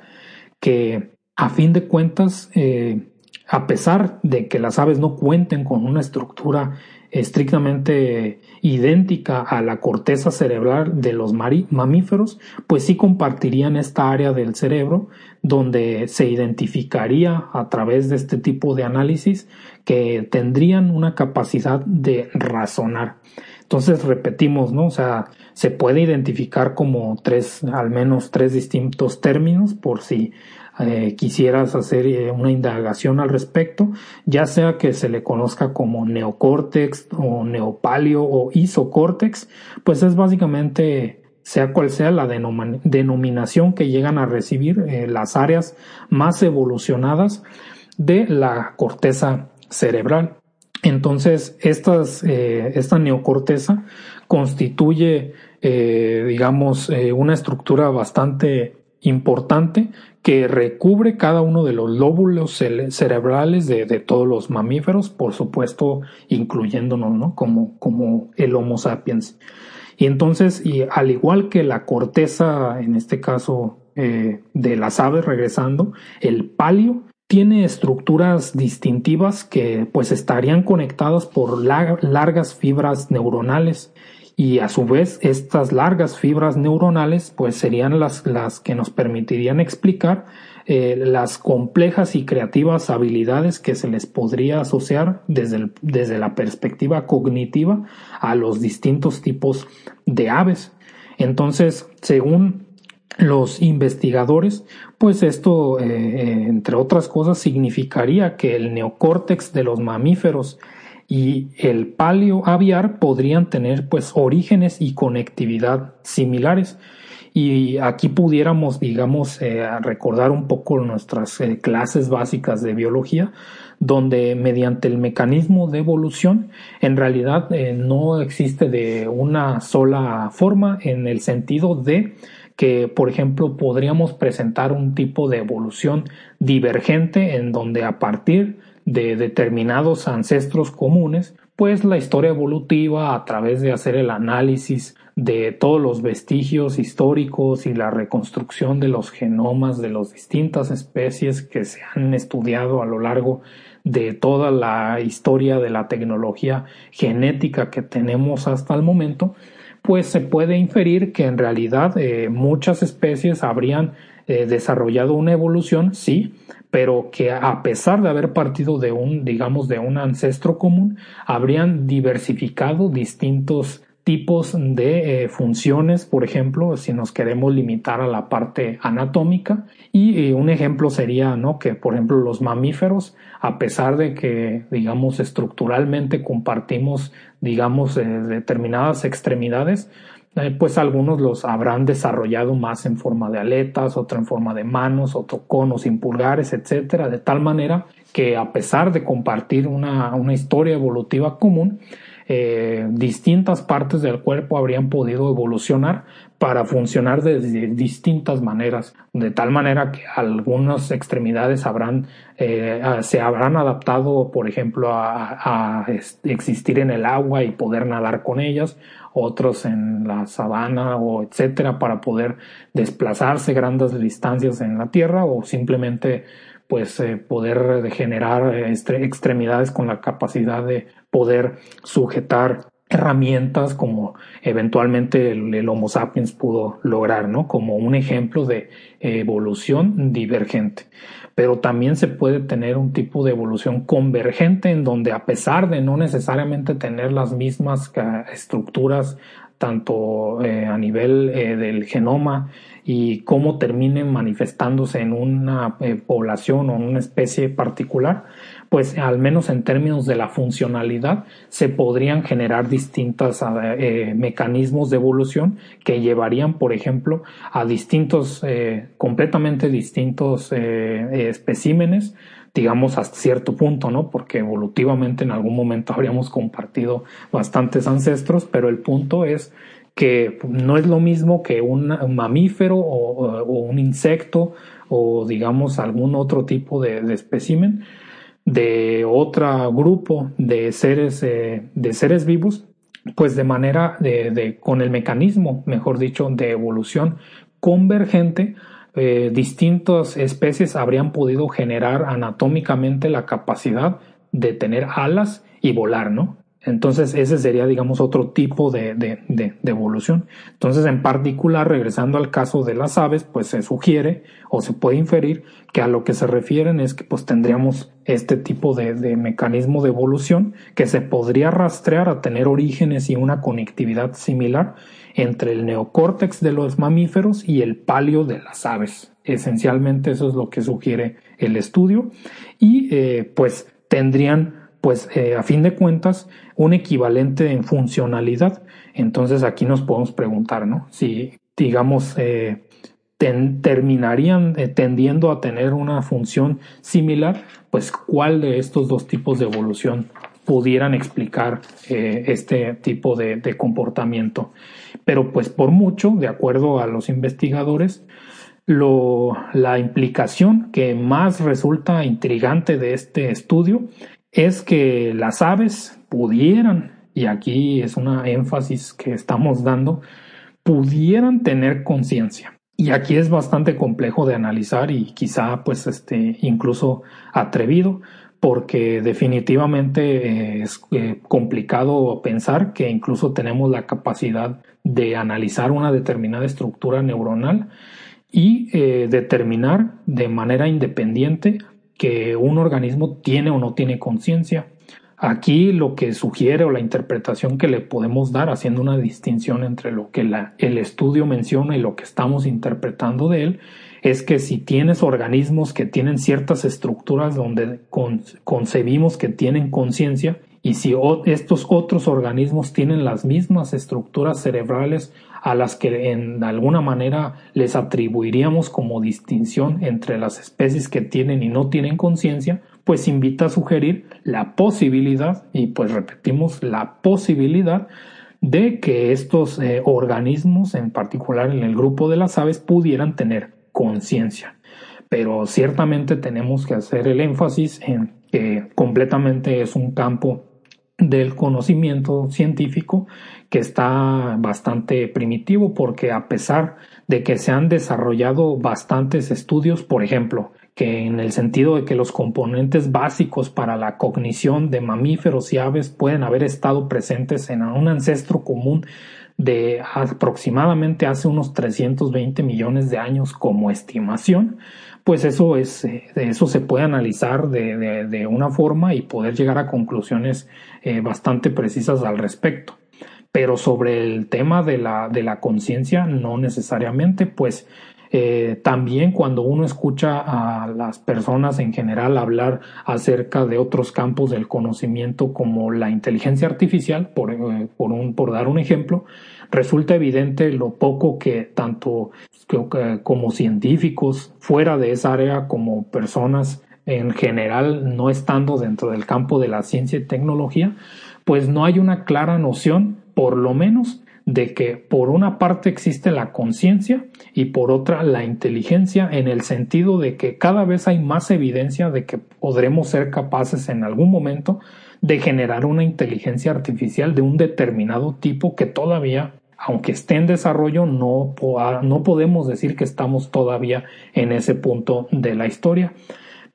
que a fin de cuentas, eh, a pesar de que las aves no cuenten con una estructura estrictamente idéntica a la corteza cerebral de los mamíferos, pues sí compartirían esta área del cerebro donde se identificaría a través de este tipo de análisis que tendrían una capacidad de razonar. Entonces repetimos, ¿no? O sea, se puede identificar como tres, al menos tres distintos términos por si eh, quisieras hacer eh, una indagación al respecto, ya sea que se le conozca como neocórtex o neopalio o isocórtex, pues es básicamente sea cual sea la denominación que llegan a recibir eh, las áreas más evolucionadas de la corteza cerebral. Entonces, eh, esta neocorteza constituye, eh, digamos, una estructura bastante importante que recubre cada uno de los lóbulos cerebrales de, todos los mamíferos, por supuesto, incluyéndonos, ¿no? Como, como el Homo sapiens. Y entonces, y al igual que la corteza, en este caso, eh, de las aves, regresando, el palio tiene estructuras distintivas que pues estarían conectadas por largas fibras neuronales. Y a su vez estas largas fibras neuronales pues serían las, las que nos permitirían explicar eh, las complejas y creativas habilidades que se les podría asociar desde, desde la perspectiva cognitiva a los distintos tipos de aves. Entonces, según los investigadores, pues esto, eh, eh, entre otras cosas, significaría que el neocórtex de los mamíferos y el palio aviar podrían tener pues orígenes y conectividad similares. Y aquí pudiéramos, digamos, eh, recordar un poco nuestras eh, clases básicas de biología, donde mediante el mecanismo de evolución, en realidad eh, no existe de una sola forma en el sentido de que, por ejemplo, podríamos presentar un tipo de evolución divergente en donde a partir de determinados ancestros comunes, pues la historia evolutiva a través de hacer el análisis de todos los vestigios históricos y la reconstrucción de los genomas de las distintas especies que se han estudiado a lo largo de toda la historia de la tecnología genética que tenemos hasta el momento, pues se puede inferir que en realidad eh, muchas especies habrían eh, desarrollado una evolución, sí, pero que a pesar de haber partido de un, digamos, de un ancestro común, habrían diversificado distintos tipos de eh, funciones, por ejemplo, si nos queremos limitar a la parte anatómica. Y eh, un ejemplo sería, ¿no? Que, por ejemplo, los mamíferos, a pesar de que, digamos, estructuralmente compartimos, digamos, determinadas extremidades, eh, pues algunos los habrán desarrollado más en forma de aletas, otro en forma de manos, otro conos sin pulgares, etcétera, de tal manera que a pesar de compartir una, una historia evolutiva común, eh, distintas partes del cuerpo habrían podido evolucionar para funcionar de, distintas maneras, de tal manera que algunas extremidades habrán, eh, se habrán adaptado, por ejemplo, a, existir en el agua y poder nadar con ellas, otros en la sabana o etcétera para poder desplazarse grandes distancias en la tierra o simplemente pues eh, poder generar extremidades con la capacidad de poder sujetar herramientas como eventualmente el, Homo sapiens pudo lograr, ¿no? Como un ejemplo de evolución divergente. Pero también se puede tener un tipo de evolución convergente en donde a pesar de no necesariamente tener las mismas estructuras tanto eh, a nivel eh, del genoma y cómo terminen manifestándose en una eh, población o en una especie particular, pues al menos en términos de la funcionalidad se podrían generar distintos mecanismos de evolución que llevarían, por ejemplo, a distintos, completamente distintos especímenes digamos, hasta cierto punto, ¿no? Porque evolutivamente en algún momento habríamos compartido bastantes ancestros, pero el punto es que no es lo mismo que un mamífero o, un insecto o digamos algún otro tipo de, de espécimen de otro grupo de seres eh, de seres vivos pues de manera de, de, con el mecanismo mejor dicho de evolución convergente eh, distintas especies habrían podido generar anatómicamente la capacidad de tener alas y volar, ¿no? Entonces ese sería, digamos, otro tipo de, de, de, evolución. Entonces, en particular, regresando al caso de las aves, pues se sugiere o se puede inferir que a lo que se refieren es que pues tendríamos este tipo de, mecanismo de evolución que se podría rastrear a tener orígenes y una conectividad similar entre el neocórtex de los mamíferos y el palio de las aves. Esencialmente eso es lo que sugiere el estudio y eh, pues tendrían pues eh, a fin de cuentas, un equivalente en funcionalidad. Entonces aquí nos podemos preguntar, ¿no? Si, digamos, eh, terminarían eh, tendiendo a tener una función similar, pues cuál de estos dos tipos de evolución pudieran explicar este tipo de, de, comportamiento. Pero pues por mucho, de acuerdo a los investigadores, lo, la implicación que más resulta intrigante de este estudio es que las aves pudieran, y aquí es una énfasis que estamos dando, pudieran tener conciencia. Y aquí es bastante complejo de analizar y quizá pues este incluso atrevido porque definitivamente eh, es eh, complicado pensar que incluso tenemos la capacidad de analizar una determinada estructura neuronal y eh, determinar de manera independiente que un organismo tiene o no tiene conciencia. Aquí lo que sugiere o la interpretación que le podemos dar haciendo una distinción entre lo que el estudio menciona y lo que estamos interpretando de él es que si tienes organismos que tienen ciertas estructuras donde concebimos que tienen conciencia y si estos otros organismos tienen las mismas estructuras cerebrales a las que en alguna manera les atribuiríamos como distinción entre las especies que tienen y no tienen conciencia, pues invita a sugerir la posibilidad, y pues repetimos, la posibilidad de que estos eh, organismos, en particular en el grupo de las aves, pudieran tener conciencia. Pero ciertamente tenemos que hacer el énfasis en que completamente es un campo del conocimiento científico que está bastante primitivo porque a pesar de que se han desarrollado bastantes estudios, por ejemplo, que en el sentido de que los componentes básicos para la cognición de mamíferos y aves pueden haber estado presentes en un ancestro común de aproximadamente hace unos 320 millones de años como estimación, pues eso es, eh, eso se puede analizar de, de, una forma y poder llegar a conclusiones eh, bastante precisas al respecto. Pero sobre el tema de la, de la conciencia, no necesariamente, pues eh, también cuando uno escucha a las personas en general hablar acerca de otros campos del conocimiento como la inteligencia artificial, por, por, un, por dar un ejemplo, resulta evidente lo poco que tanto como científicos fuera de esa área como personas en general no estando dentro del campo de la ciencia y tecnología, pues no hay una clara noción, por lo menos, de que por una parte existe la conciencia y por otra la inteligencia en el sentido de que cada vez hay más evidencia de que podremos ser capaces en algún momento de generar una inteligencia artificial de un determinado tipo que todavía aunque esté en desarrollo, no, no podemos decir que estamos todavía en ese punto de la historia.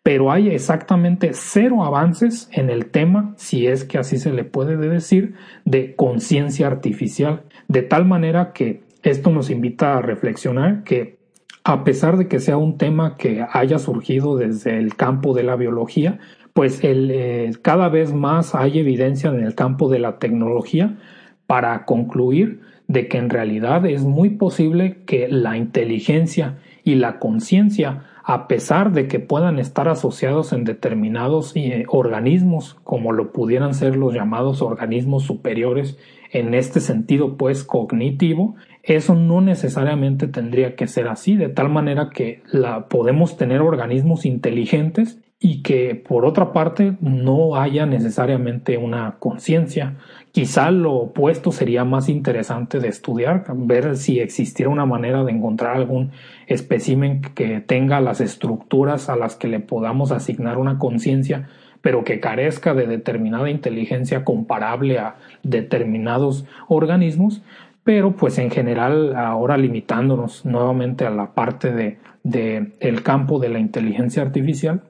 Pero hay exactamente cero avances en el tema, si es que así se le puede decir, de conciencia artificial. De tal manera que esto nos invita a reflexionar que a pesar de que sea un tema que haya surgido desde el campo de la biología, pues eh, cada vez más hay evidencia en el campo de la tecnología para concluir de que en realidad es muy posible que la inteligencia y la conciencia, a pesar de que puedan estar asociados en determinados eh, organismos, como lo pudieran ser los llamados organismos superiores, en este sentido pues cognitivo, eso no necesariamente tendría que ser así, de tal manera que la, podemos tener organismos inteligentes y que por otra parte no haya necesariamente una conciencia. Quizá lo opuesto sería más interesante de estudiar, ver si existiera una manera de encontrar algún espécimen que tenga las estructuras a las que le podamos asignar una conciencia, pero que carezca de determinada inteligencia comparable a determinados organismos, pero pues en general ahora limitándonos nuevamente a la parte de, de el campo de la inteligencia artificial,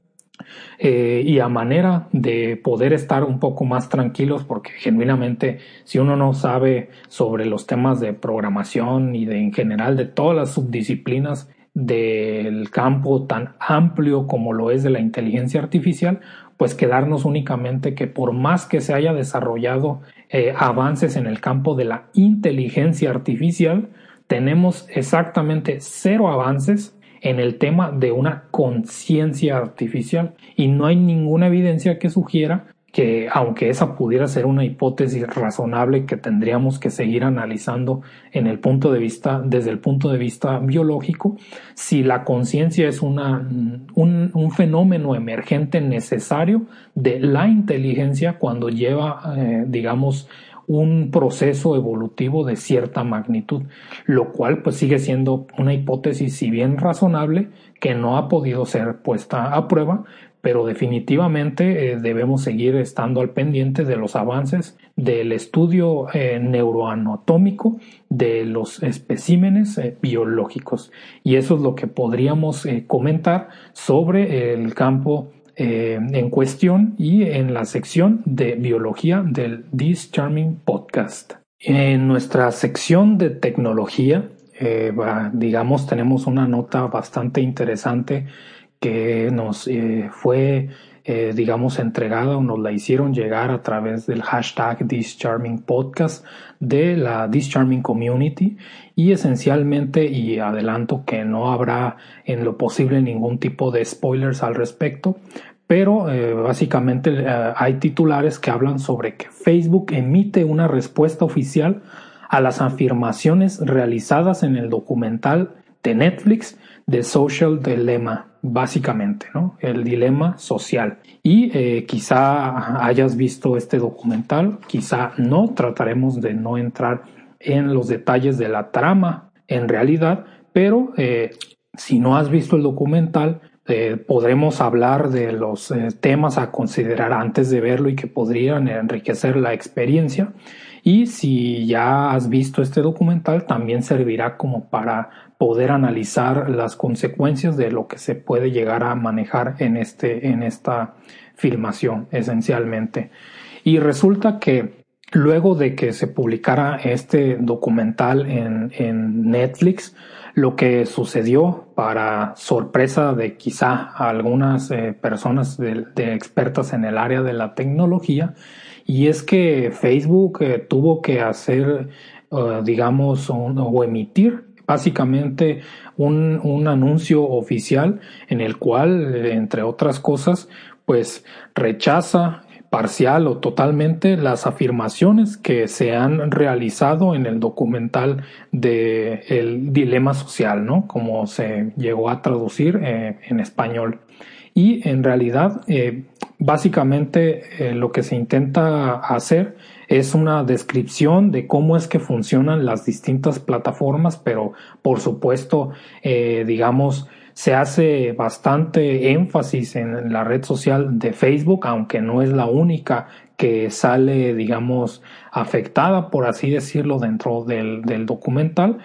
eh, y a manera de poder estar un poco más tranquilos porque genuinamente si uno no sabe sobre los temas de programación y de en general de todas las subdisciplinas del campo tan amplio como lo es de la inteligencia artificial, pues quedarnos únicamente que por más que se haya desarrollado eh, avances en el campo de la inteligencia artificial, tenemos exactamente cero avances en el tema de una conciencia artificial. Y no hay ninguna evidencia que sugiera que aunque esa pudiera ser una hipótesis razonable que tendríamos que seguir analizando en el punto de vista, desde el punto de vista biológico, si la conciencia es una, un, fenómeno emergente necesario de la inteligencia cuando lleva, eh, digamos, un proceso evolutivo de cierta magnitud, lo cual pues sigue siendo una hipótesis si bien razonable que no ha podido ser puesta a prueba, pero definitivamente eh, debemos seguir estando al pendiente de los avances del estudio eh, neuroanatómico de los especímenes eh, biológicos. Y eso es lo que podríamos comentar sobre el campo en cuestión y en la sección de biología del This Charming Podcast. En nuestra sección de tecnología, digamos, tenemos una nota bastante interesante que nos eh, fue, eh, digamos, entregada o nos la hicieron llegar a través del hashtag This Charming Podcast de la This Charming Community. Y esencialmente, y adelanto que no habrá en lo posible ningún tipo de spoilers al respecto, pero eh, básicamente hay titulares que hablan sobre que Facebook emite una respuesta oficial a las afirmaciones realizadas en el documental de Netflix de Social Dilemma básicamente, ¿no? El dilema social. Y eh, quizá hayas visto este documental, quizá no, trataremos de no entrar en los detalles de la trama en realidad, pero eh, si no has visto el documental, eh, podremos hablar de los temas a considerar antes de verlo y que podrían enriquecer la experiencia. Y si ya has visto este documental, también servirá como para poder analizar las consecuencias de lo que se puede llegar a manejar en, este, en esta filmación, esencialmente. Y resulta que luego de que se publicara este documental en, en Netflix, lo que sucedió para sorpresa de quizá algunas eh, personas de, expertas en el área de la tecnología, y es que Facebook eh, tuvo que hacer, eh, digamos, o emitir básicamente un, un, anuncio oficial en el cual, entre otras cosas, pues rechaza parcial o totalmente las afirmaciones que se han realizado en el documental de el dilema social, ¿no? Como se llegó a traducir eh, en español. Y en realidad, eh, básicamente eh, lo que se intenta hacer es una descripción de cómo es que funcionan las distintas plataformas, pero por supuesto, eh, digamos, se hace bastante énfasis en la red social de Facebook, aunque no es la única que sale, digamos, afectada, por así decirlo, dentro del, del documental,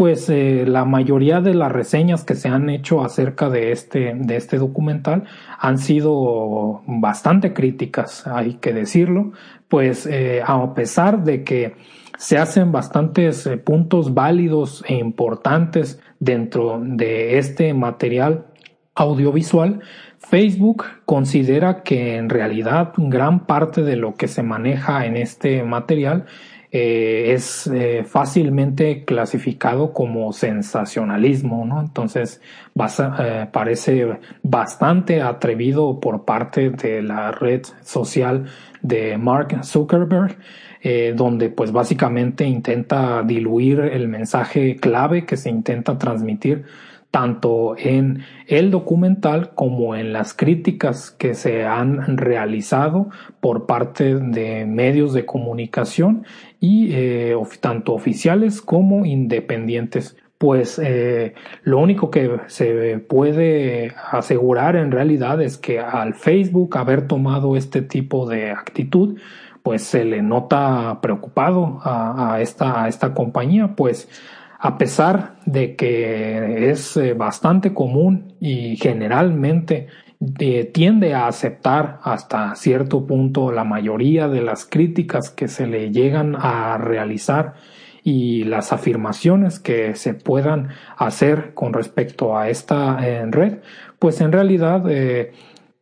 pues eh, la mayoría de las reseñas que se han hecho acerca de este, de este documental han sido bastante críticas, hay que decirlo, pues eh, a pesar de que se hacen bastantes eh, puntos válidos e importantes dentro de este material audiovisual, Facebook considera que en realidad gran parte de lo que se maneja en este material eh, es eh, fácilmente clasificado como sensacionalismo, ¿no? Entonces eh, parece bastante atrevido por parte de la red social de Mark Zuckerberg, donde pues básicamente intenta diluir el mensaje clave que se intenta transmitir tanto en el documental como en las críticas que se han realizado por parte de medios de comunicación y eh, tanto oficiales como independientes. Pues eh, lo único que se puede asegurar en realidad es que al Facebook haber tomado este tipo de actitud, pues se le nota preocupado a, esta, a esta compañía, pues a pesar de que es eh, bastante común y generalmente eh, tiende a aceptar hasta cierto punto la mayoría de las críticas que se le llegan a realizar y las afirmaciones que se puedan hacer con respecto a esta eh, red, pues en realidad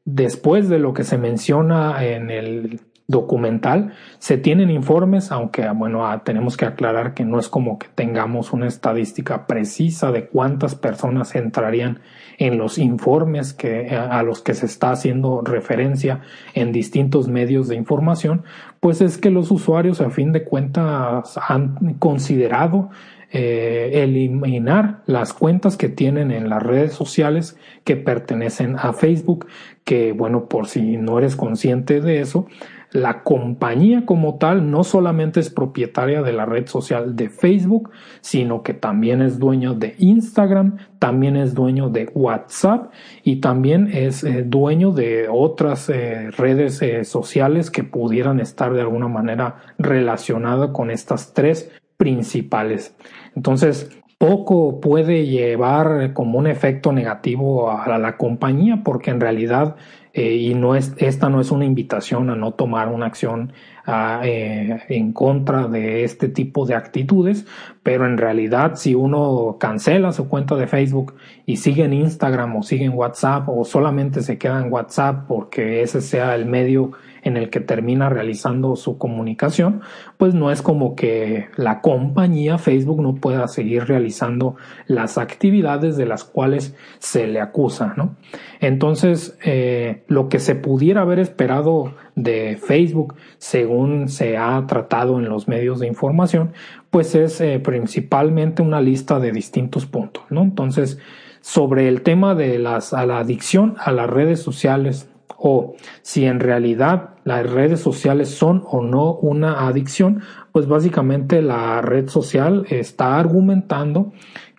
después de lo que se menciona en el documental. Se tienen informes, aunque bueno, ah, tenemos que aclarar que no es como que tengamos una estadística precisa de cuántas personas entrarían en los informes que, a los que se está haciendo referencia en distintos medios de información, pues es que los usuarios a fin de cuentas han considerado eh, eliminar las cuentas que tienen en las redes sociales que pertenecen a Facebook, que bueno, por si no eres consciente de eso, la compañía como tal no solamente es propietaria de la red social de Facebook, sino que también es dueño de Instagram, también es dueño de WhatsApp y también es eh, dueño de otras eh, redes sociales que pudieran estar de alguna manera relacionadas con estas tres principales. Entonces, poco puede llevar como un efecto negativo a la, compañía porque en realidad eh, y no es esta no es una invitación a no tomar una acción eh, en contra de este tipo de actitudes, pero en realidad si uno cancela su cuenta de Facebook y sigue en Instagram o sigue en WhatsApp o solamente se queda en WhatsApp porque ese sea el medio en el que termina realizando su comunicación, pues no es como que la compañía Facebook no pueda seguir realizando las actividades de las cuales se le acusa, ¿no? Entonces, eh, lo que se pudiera haber esperado de Facebook, según se ha tratado en los medios de información, pues es eh, principalmente una lista de distintos puntos, ¿no? Entonces, sobre el tema de las, a la adicción a las redes sociales, o si en realidad las redes sociales son o no una adicción, pues básicamente la red social está argumentando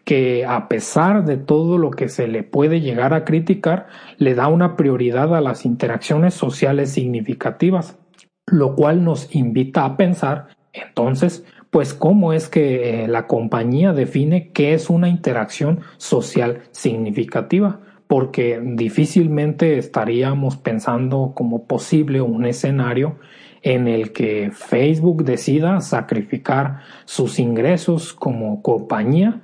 que a pesar de todo lo que se le puede llegar a criticar, le da una prioridad a las interacciones sociales significativas, lo cual nos invita a pensar entonces, pues cómo es que eh, la compañía define qué es una interacción social significativa porque difícilmente estaríamos pensando como posible un escenario en el que Facebook decida sacrificar sus ingresos como compañía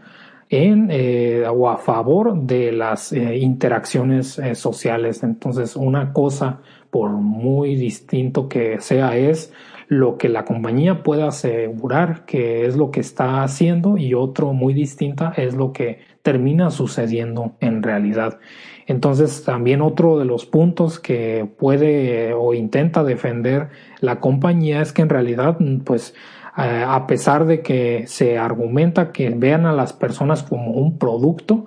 en eh, o a favor de las eh, interacciones eh, sociales. Entonces, una cosa, por muy distinto que sea, es lo que la compañía puede asegurar que es lo que está haciendo y otro muy distinta es lo que termina sucediendo en realidad. Entonces también otro de los puntos que puede o intenta defender la compañía es que en realidad pues a pesar de que se argumenta que vean a las personas como un producto,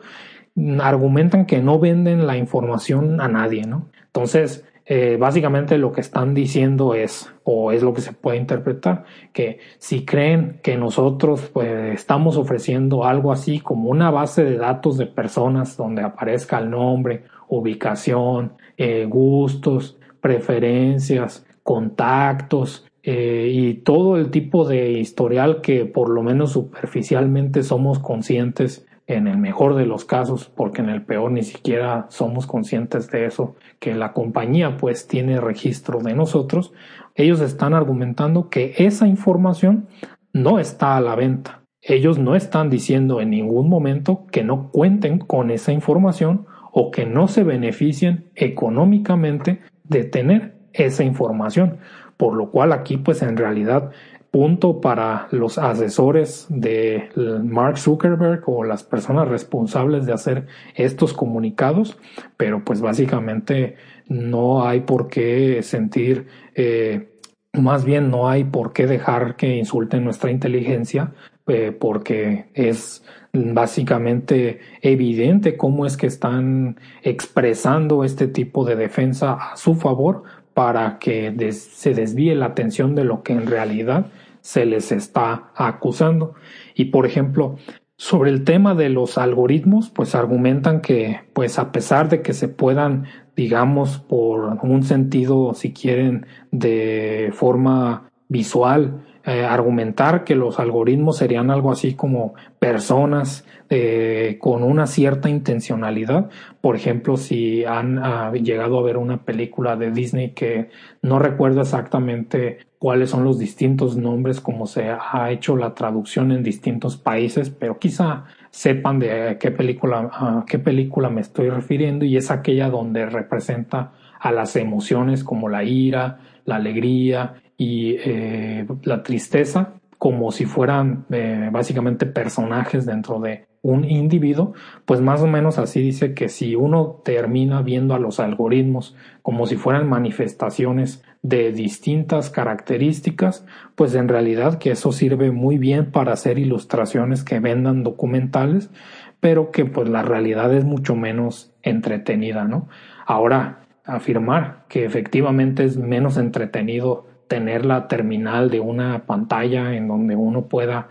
argumentan que no venden la información a nadie, ¿no? Entonces, eh, básicamente lo que están diciendo es, o es lo que se puede interpretar, que si creen que nosotros pues, estamos ofreciendo algo así como una base de datos de personas donde aparezca el nombre, ubicación, eh, gustos, preferencias, contactos, eh, y todo el tipo de historial que por lo menos superficialmente somos conscientes en el mejor de los casos, porque en el peor ni siquiera somos conscientes de eso, que la compañía pues tiene registro de nosotros, ellos están argumentando que esa información no está a la venta. Ellos no están diciendo en ningún momento que no cuenten con esa información o que no se beneficien económicamente de tener esa información. Por lo cual aquí pues en realidad punto para los asesores de Mark Zuckerberg o las personas responsables de hacer estos comunicados, pero pues básicamente no hay por qué sentir, eh, más bien no hay por qué dejar que insulten nuestra inteligencia, eh, porque es básicamente evidente cómo es que están expresando este tipo de defensa a su favor para que se desvíe la atención de lo que en realidad se les está acusando. Y por ejemplo, sobre el tema de los algoritmos, pues argumentan que, pues a pesar de que se puedan, digamos, por un sentido, si quieren, de forma visual, eh, argumentar que los algoritmos serían algo así como personas eh, con una cierta intencionalidad. Por ejemplo, si han ah, llegado a ver una película de Disney que no recuerdo exactamente cuáles son los distintos nombres, como se ha hecho la traducción en distintos países, pero quizá sepan de qué película, a qué película me estoy refiriendo y es aquella donde representa a las emociones como la ira, la alegría y eh, la tristeza como si fueran eh, básicamente personajes dentro de un individuo, pues más o menos así dice que si uno termina viendo a los algoritmos como si fueran manifestaciones de distintas características, pues en realidad que eso sirve muy bien para hacer ilustraciones que vendan documentales, pero que pues la realidad es mucho menos entretenida, ¿no? Ahora, afirmar que efectivamente es menos entretenido tener la terminal de una pantalla en donde uno pueda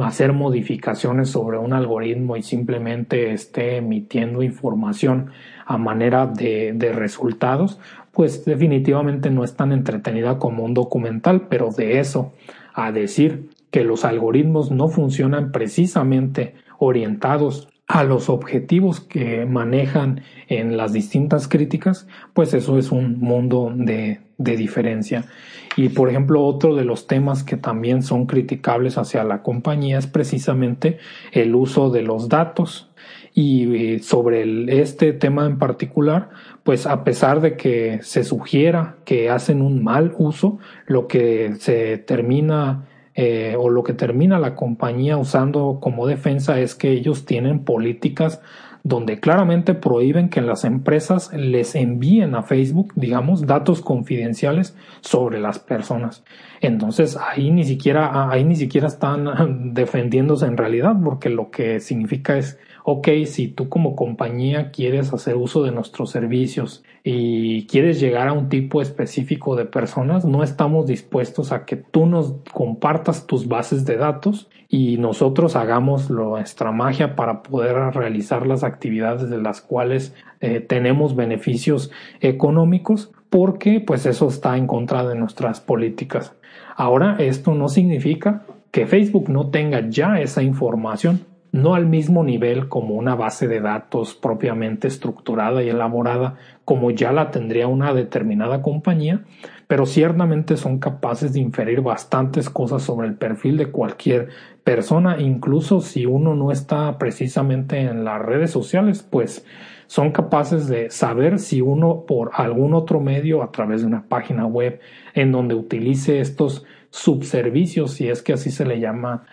hacer modificaciones sobre un algoritmo y simplemente esté emitiendo información a manera de, de, resultados, pues definitivamente no es tan entretenida como un documental, pero de eso a decir que los algoritmos no funcionan precisamente orientados a los objetivos que manejan en las distintas críticas, pues eso es un mundo de, de, diferencia. Y por ejemplo, otro de los temas que también son criticables hacia la compañía es precisamente el uso de los datos. Y eh, sobre este tema en particular, pues a pesar de que se sugiera que hacen un mal uso, lo que se termina eh, o lo que termina la compañía usando como defensa es que ellos tienen políticas donde claramente prohíben que las empresas les envíen a Facebook, digamos, datos confidenciales sobre las personas. Entonces ahí ni siquiera, ahí ni siquiera están defendiéndose en realidad, porque lo que significa es ok, si tú como compañía quieres hacer uso de nuestros servicios y quieres llegar a un tipo específico de personas, no estamos dispuestos a que tú nos compartas tus bases de datos y nosotros hagamos nuestra magia para poder realizar las actividades de las cuales eh, tenemos beneficios económicos porque pues eso está en contra de nuestras políticas. Ahora, esto no significa que Facebook no tenga ya esa información no al mismo nivel como una base de datos propiamente estructurada y elaborada como ya la tendría una determinada compañía, pero ciertamente son capaces de inferir bastantes cosas sobre el perfil de cualquier persona, incluso si uno no está precisamente en las redes sociales, pues son capaces de saber si uno por algún otro medio, a través de una página web en donde utilice estos subservicios, si es que así se le llama,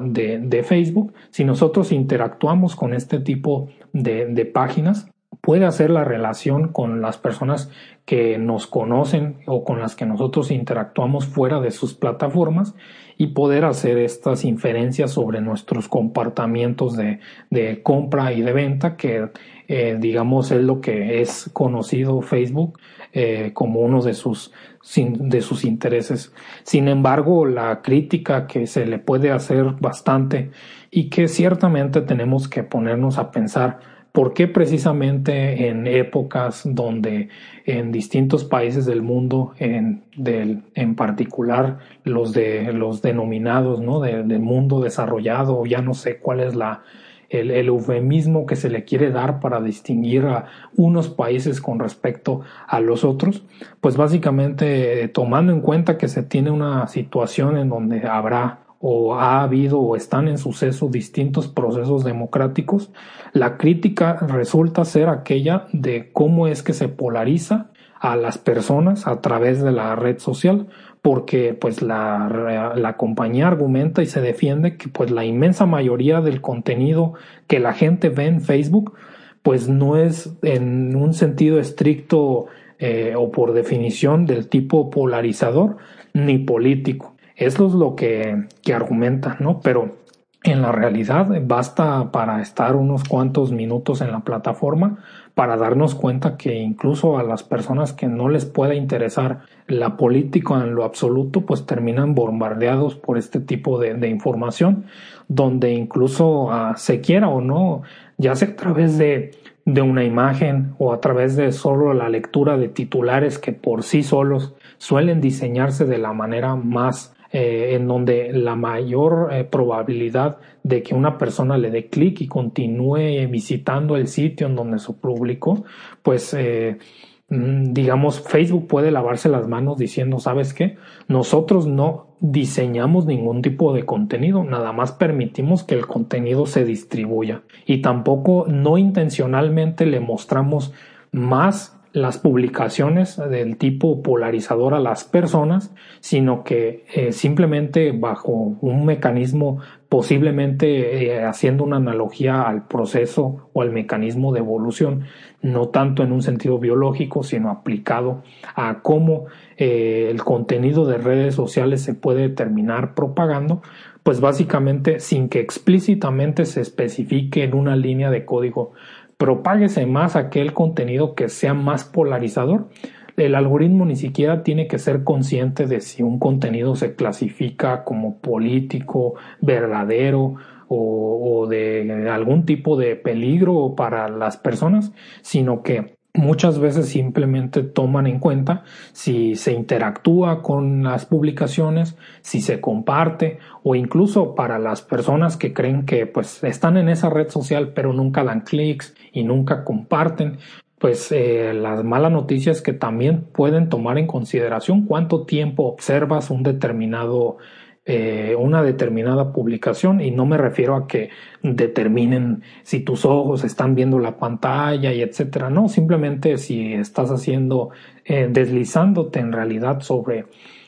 de, de, Facebook, si nosotros interactuamos con este tipo de, de páginas, puede hacer la relación con las personas que nos conocen o con las que nosotros interactuamos fuera de sus plataformas y poder hacer estas inferencias sobre nuestros comportamientos de, de compra y de venta que eh, digamos es lo que es conocido Facebook eh, como uno de sus de sus intereses. Sin embargo, la crítica que se le puede hacer bastante y que ciertamente tenemos que ponernos a pensar ¿Por qué precisamente en épocas donde en distintos países del mundo, en, del, en particular los de los denominados, ¿no? del mundo desarrollado, ya no sé cuál es la, el, eufemismo que se le quiere dar para distinguir a unos países con respecto a los otros, pues básicamente tomando en cuenta que se tiene una situación en donde habrá o ha habido o están en suceso distintos procesos democráticos, la crítica resulta ser aquella de cómo es que se polariza a las personas a través de la red social, porque pues la, la, compañía argumenta y se defiende que pues la inmensa mayoría del contenido que la gente ve en Facebook pues no es en un sentido estricto eh, o por definición del tipo polarizador ni político eso es lo que, que argumenta, ¿no? Pero en la realidad basta para estar unos cuantos minutos en la plataforma para darnos cuenta que incluso a las personas que no les pueda interesar la política en lo absoluto, pues terminan bombardeados por este tipo de, información, donde incluso ah, se quiera o no, ya sea a través de, de una imagen o a través de solo la lectura de titulares que por sí solos suelen diseñarse de la manera más eh, en donde la mayor eh, probabilidad de que una persona le dé clic y continúe visitando el sitio en donde se publicó, pues eh, mm, digamos Facebook puede lavarse las manos diciendo, ¿sabes qué? Nosotros no diseñamos ningún tipo de contenido, nada más permitimos que el contenido se distribuya y tampoco no intencionalmente le mostramos más las publicaciones del tipo polarizador a las personas, sino que eh, simplemente bajo un mecanismo posiblemente eh, haciendo una analogía al proceso o al mecanismo de evolución, no tanto en un sentido biológico, sino aplicado a cómo eh, el contenido de redes sociales se puede terminar propagando, pues básicamente sin que explícitamente se especifique en una línea de código propáguese más aquel contenido que sea más polarizador. El algoritmo ni siquiera tiene que ser consciente de si un contenido se clasifica como político, verdadero o, de algún tipo de peligro para las personas, sino que muchas veces simplemente toman en cuenta si se interactúa con las publicaciones, si se comparte o incluso para las personas que creen que pues están en esa red social pero nunca dan clics y nunca comparten pues eh, las malas noticias que también pueden tomar en consideración cuánto tiempo observas un determinado eh, una determinada publicación. Y no me refiero a que determinen si tus ojos están viendo la pantalla y etcétera, no, simplemente si estás haciendo, eh, deslizándote en realidad sobre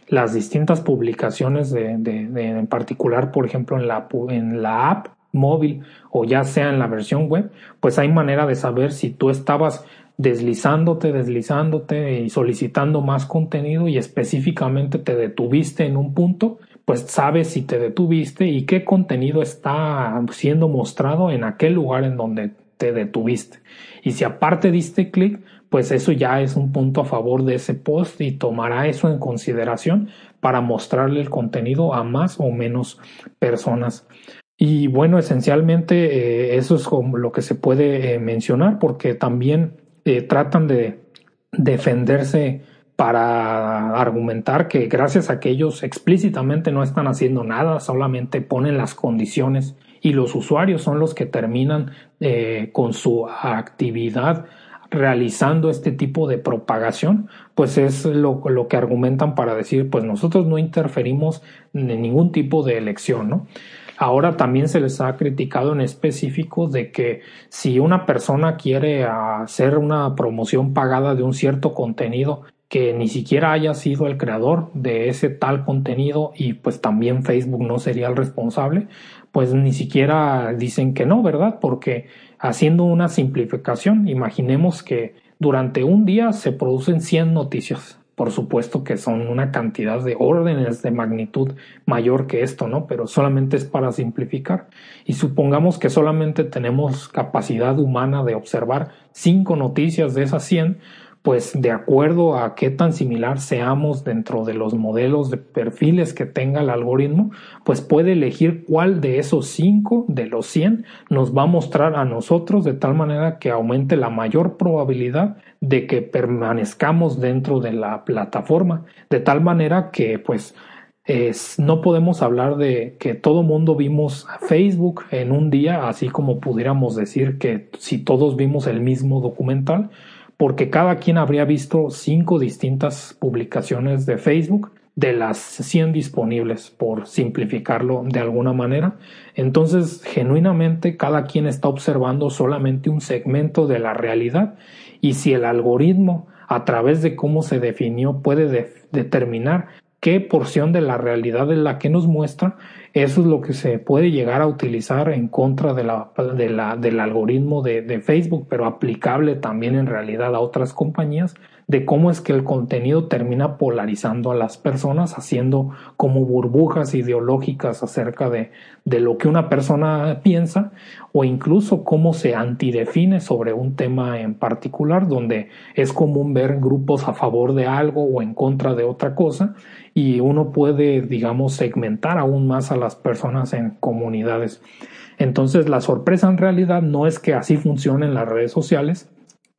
las distintas publicaciones de, en particular, por ejemplo, en la, en la app móvil o ya sea en la versión web, pues hay manera de saber si tú estabas deslizándote, deslizándote y solicitando más contenido y específicamente te detuviste en un punto pues sabes si te detuviste y qué contenido está siendo mostrado en aquel lugar en donde te detuviste. Y si aparte diste clic, pues eso ya es un punto a favor de ese post y tomará eso en consideración para mostrarle el contenido a más o menos personas. Y bueno, esencialmente eh, eso es como lo que se puede eh, mencionar porque también eh, tratan de defenderse para argumentar que gracias a que ellos explícitamente no están haciendo nada, solamente ponen las condiciones y los usuarios son los que terminan con su actividad realizando este tipo de propagación, pues es lo, lo, que argumentan para decir, pues nosotros no interferimos en ningún tipo de elección, ¿no? Ahora también se les ha criticado en específico de que si una persona quiere hacer una promoción pagada de un cierto contenido que ni siquiera haya sido el creador de ese tal contenido y pues también Facebook no sería el responsable, pues ni siquiera dicen que no, ¿verdad? Porque haciendo una simplificación, imaginemos que durante un día se producen 100 noticias. Por supuesto que son una cantidad de órdenes de magnitud mayor que esto, ¿no? Pero solamente es para simplificar. Y supongamos que solamente tenemos capacidad humana de observar 5 noticias de esas 100, pues de acuerdo a qué tan similar seamos dentro de los modelos de perfiles que tenga el algoritmo, pues puede elegir cuál de esos 5 de los 100 nos va a mostrar a nosotros de tal manera que aumente la mayor probabilidad de que permanezcamos dentro de la plataforma, de tal manera que pues es, no podemos hablar de que todo mundo vimos Facebook en un día, así como pudiéramos decir que si todos vimos el mismo documental, porque cada quien habría visto cinco distintas publicaciones de Facebook de las 100 disponibles, por simplificarlo de alguna manera. Entonces, genuinamente, cada quien está observando solamente un segmento de la realidad y si el algoritmo, a través de cómo se definió, puede determinar qué porción de la realidad es la que nos muestra, eso es lo que se puede llegar a utilizar en contra de la, de la, del algoritmo de, de Facebook, pero aplicable también en realidad a otras compañías de cómo es que el contenido termina polarizando a las personas, haciendo como burbujas ideológicas acerca de, de lo que una persona piensa o incluso cómo se antidefine sobre un tema en particular, donde es común ver grupos a favor de algo o en contra de otra cosa y uno puede, digamos, segmentar aún más a las personas en comunidades. Entonces, la sorpresa en realidad no es que así funcionen las redes sociales,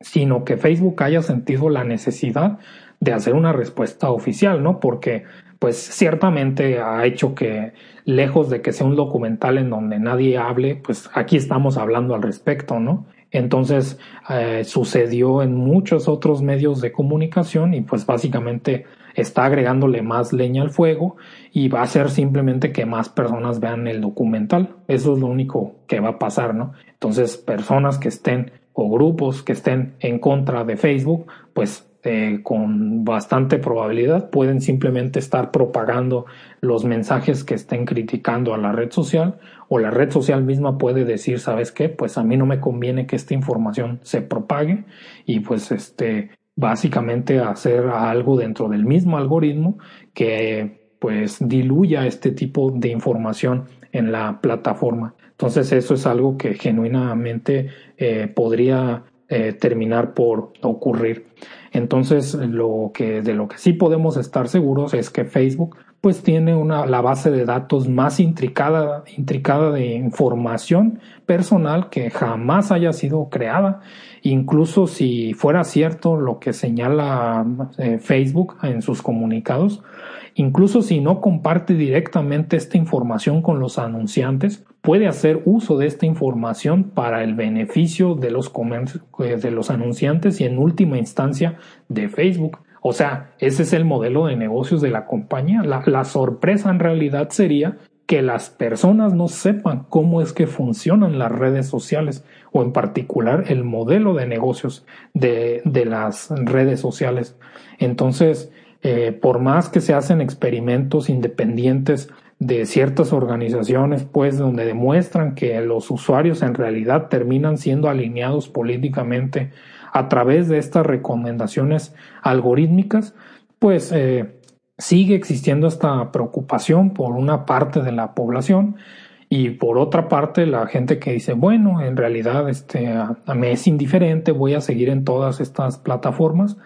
sino que Facebook haya sentido la necesidad de hacer una respuesta oficial, ¿no? Porque pues ciertamente ha hecho que lejos de que sea un documental en donde nadie hable, pues aquí estamos hablando al respecto, ¿no? Entonces eh, sucedió en muchos otros medios de comunicación y pues básicamente está agregándole más leña al fuego y va a hacer simplemente que más personas vean el documental. Eso es lo único que va a pasar, ¿no? Entonces personas que estén o grupos que estén en contra de Facebook, pues eh, con bastante probabilidad pueden simplemente estar propagando los mensajes que estén criticando a la red social o la red social misma puede decir, ¿sabes qué? Pues a mí no me conviene que esta información se propague y pues este básicamente hacer algo dentro del mismo algoritmo que pues diluya este tipo de información en la plataforma. Entonces eso es algo que genuinamente eh, podría eh, terminar por ocurrir. Entonces, lo que, de lo que sí podemos estar seguros es que Facebook pues tiene una, la base de datos más intricada, intricada de información personal que jamás haya sido creada. Incluso si fuera cierto lo que señala eh, Facebook en sus comunicados, incluso si no comparte directamente esta información con los anunciantes, puede hacer uso de esta información para el beneficio de los, eh, anunciantes y en última instancia de Facebook. O sea, ese es el modelo de negocios de la compañía. La, la, sorpresa en realidad sería que las personas no sepan cómo es que funcionan las redes sociales o en particular el modelo de negocios de, de las redes sociales. Entonces, eh, por más que se hacen experimentos independientes de ciertas organizaciones, pues donde demuestran que los usuarios en realidad terminan siendo alineados políticamente a través de estas recomendaciones algorítmicas, pues eh, sigue existiendo esta preocupación por una parte de la población y por otra parte la gente que dice bueno en realidad este me es indiferente voy a seguir en todas estas plataformas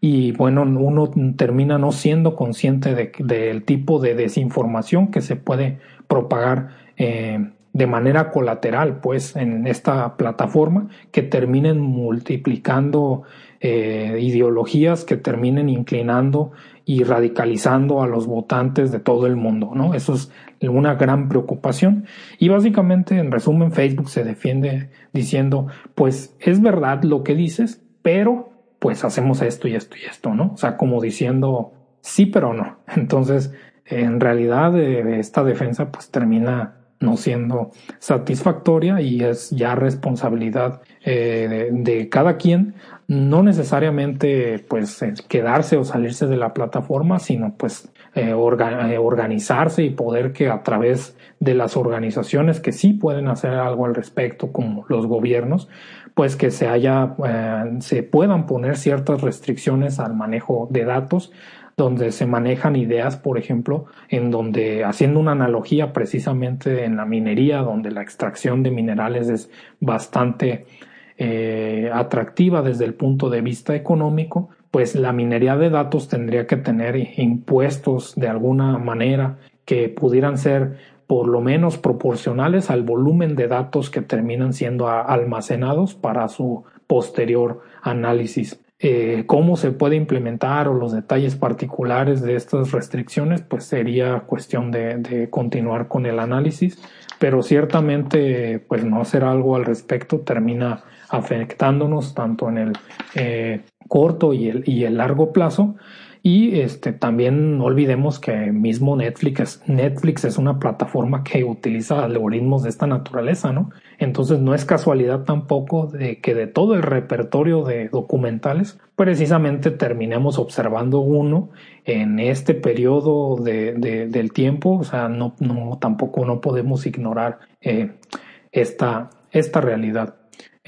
y bueno, uno termina no siendo consciente del tipo de desinformación que se puede propagar eh, de manera colateral, pues, en esta plataforma, que terminen multiplicando eh, ideologías, que terminen inclinando y radicalizando a los votantes de todo el mundo, ¿no? Eso es una gran preocupación. Y básicamente, en resumen, Facebook se defiende diciendo, pues es verdad lo que dices, pero pues hacemos esto y esto y esto, ¿no? O sea, como diciendo sí, pero no. Entonces, en realidad, eh, esta defensa pues termina no siendo satisfactoria y es ya responsabilidad eh, de, cada quien no necesariamente pues eh, quedarse o salirse de la plataforma sino pues organizarse y poder que a través de las organizaciones que sí pueden hacer algo al respecto como los gobiernos pues que se haya, eh, se puedan poner ciertas restricciones al manejo de datos, donde se manejan ideas, por ejemplo, en donde, haciendo una analogía precisamente en la minería, donde la extracción de minerales es bastante eh, atractiva desde el punto de vista económico, pues la minería de datos tendría que tener impuestos de alguna manera que pudieran ser por lo menos proporcionales al volumen de datos que terminan siendo almacenados para su posterior análisis. Eh, cómo se puede implementar o los detalles particulares de estas restricciones, pues sería cuestión de, continuar con el análisis, pero ciertamente pues no hacer algo al respecto termina afectándonos tanto en el eh, corto y el, y el largo plazo y este, también no olvidemos que mismo Netflix es, Netflix es una plataforma que utiliza algoritmos de esta naturaleza, ¿no? Entonces no es casualidad tampoco de que de todo el repertorio de documentales, precisamente terminemos observando uno en este periodo de, del tiempo, o sea, no, tampoco no podemos ignorar eh, esta, esta realidad.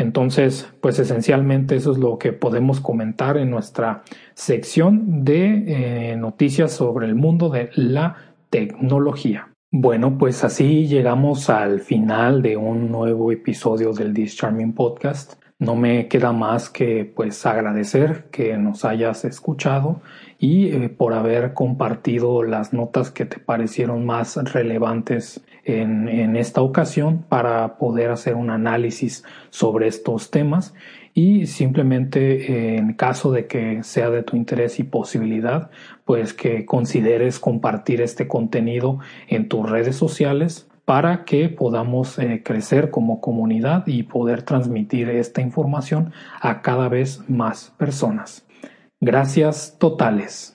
Entonces, pues esencialmente eso es lo que podemos comentar en nuestra sección de eh, noticias sobre el mundo de la tecnología. Bueno, pues así llegamos al final de un nuevo episodio del This Charming Podcast. No me queda más que pues agradecer que nos hayas escuchado y eh, por haber compartido las notas que te parecieron más relevantes en, esta ocasión para poder hacer un análisis sobre estos temas y simplemente eh, en caso de que sea de tu interés y posibilidad pues que consideres compartir este contenido en tus redes sociales para que podamos eh, crecer como comunidad y poder transmitir esta información a cada vez más personas. Gracias totales.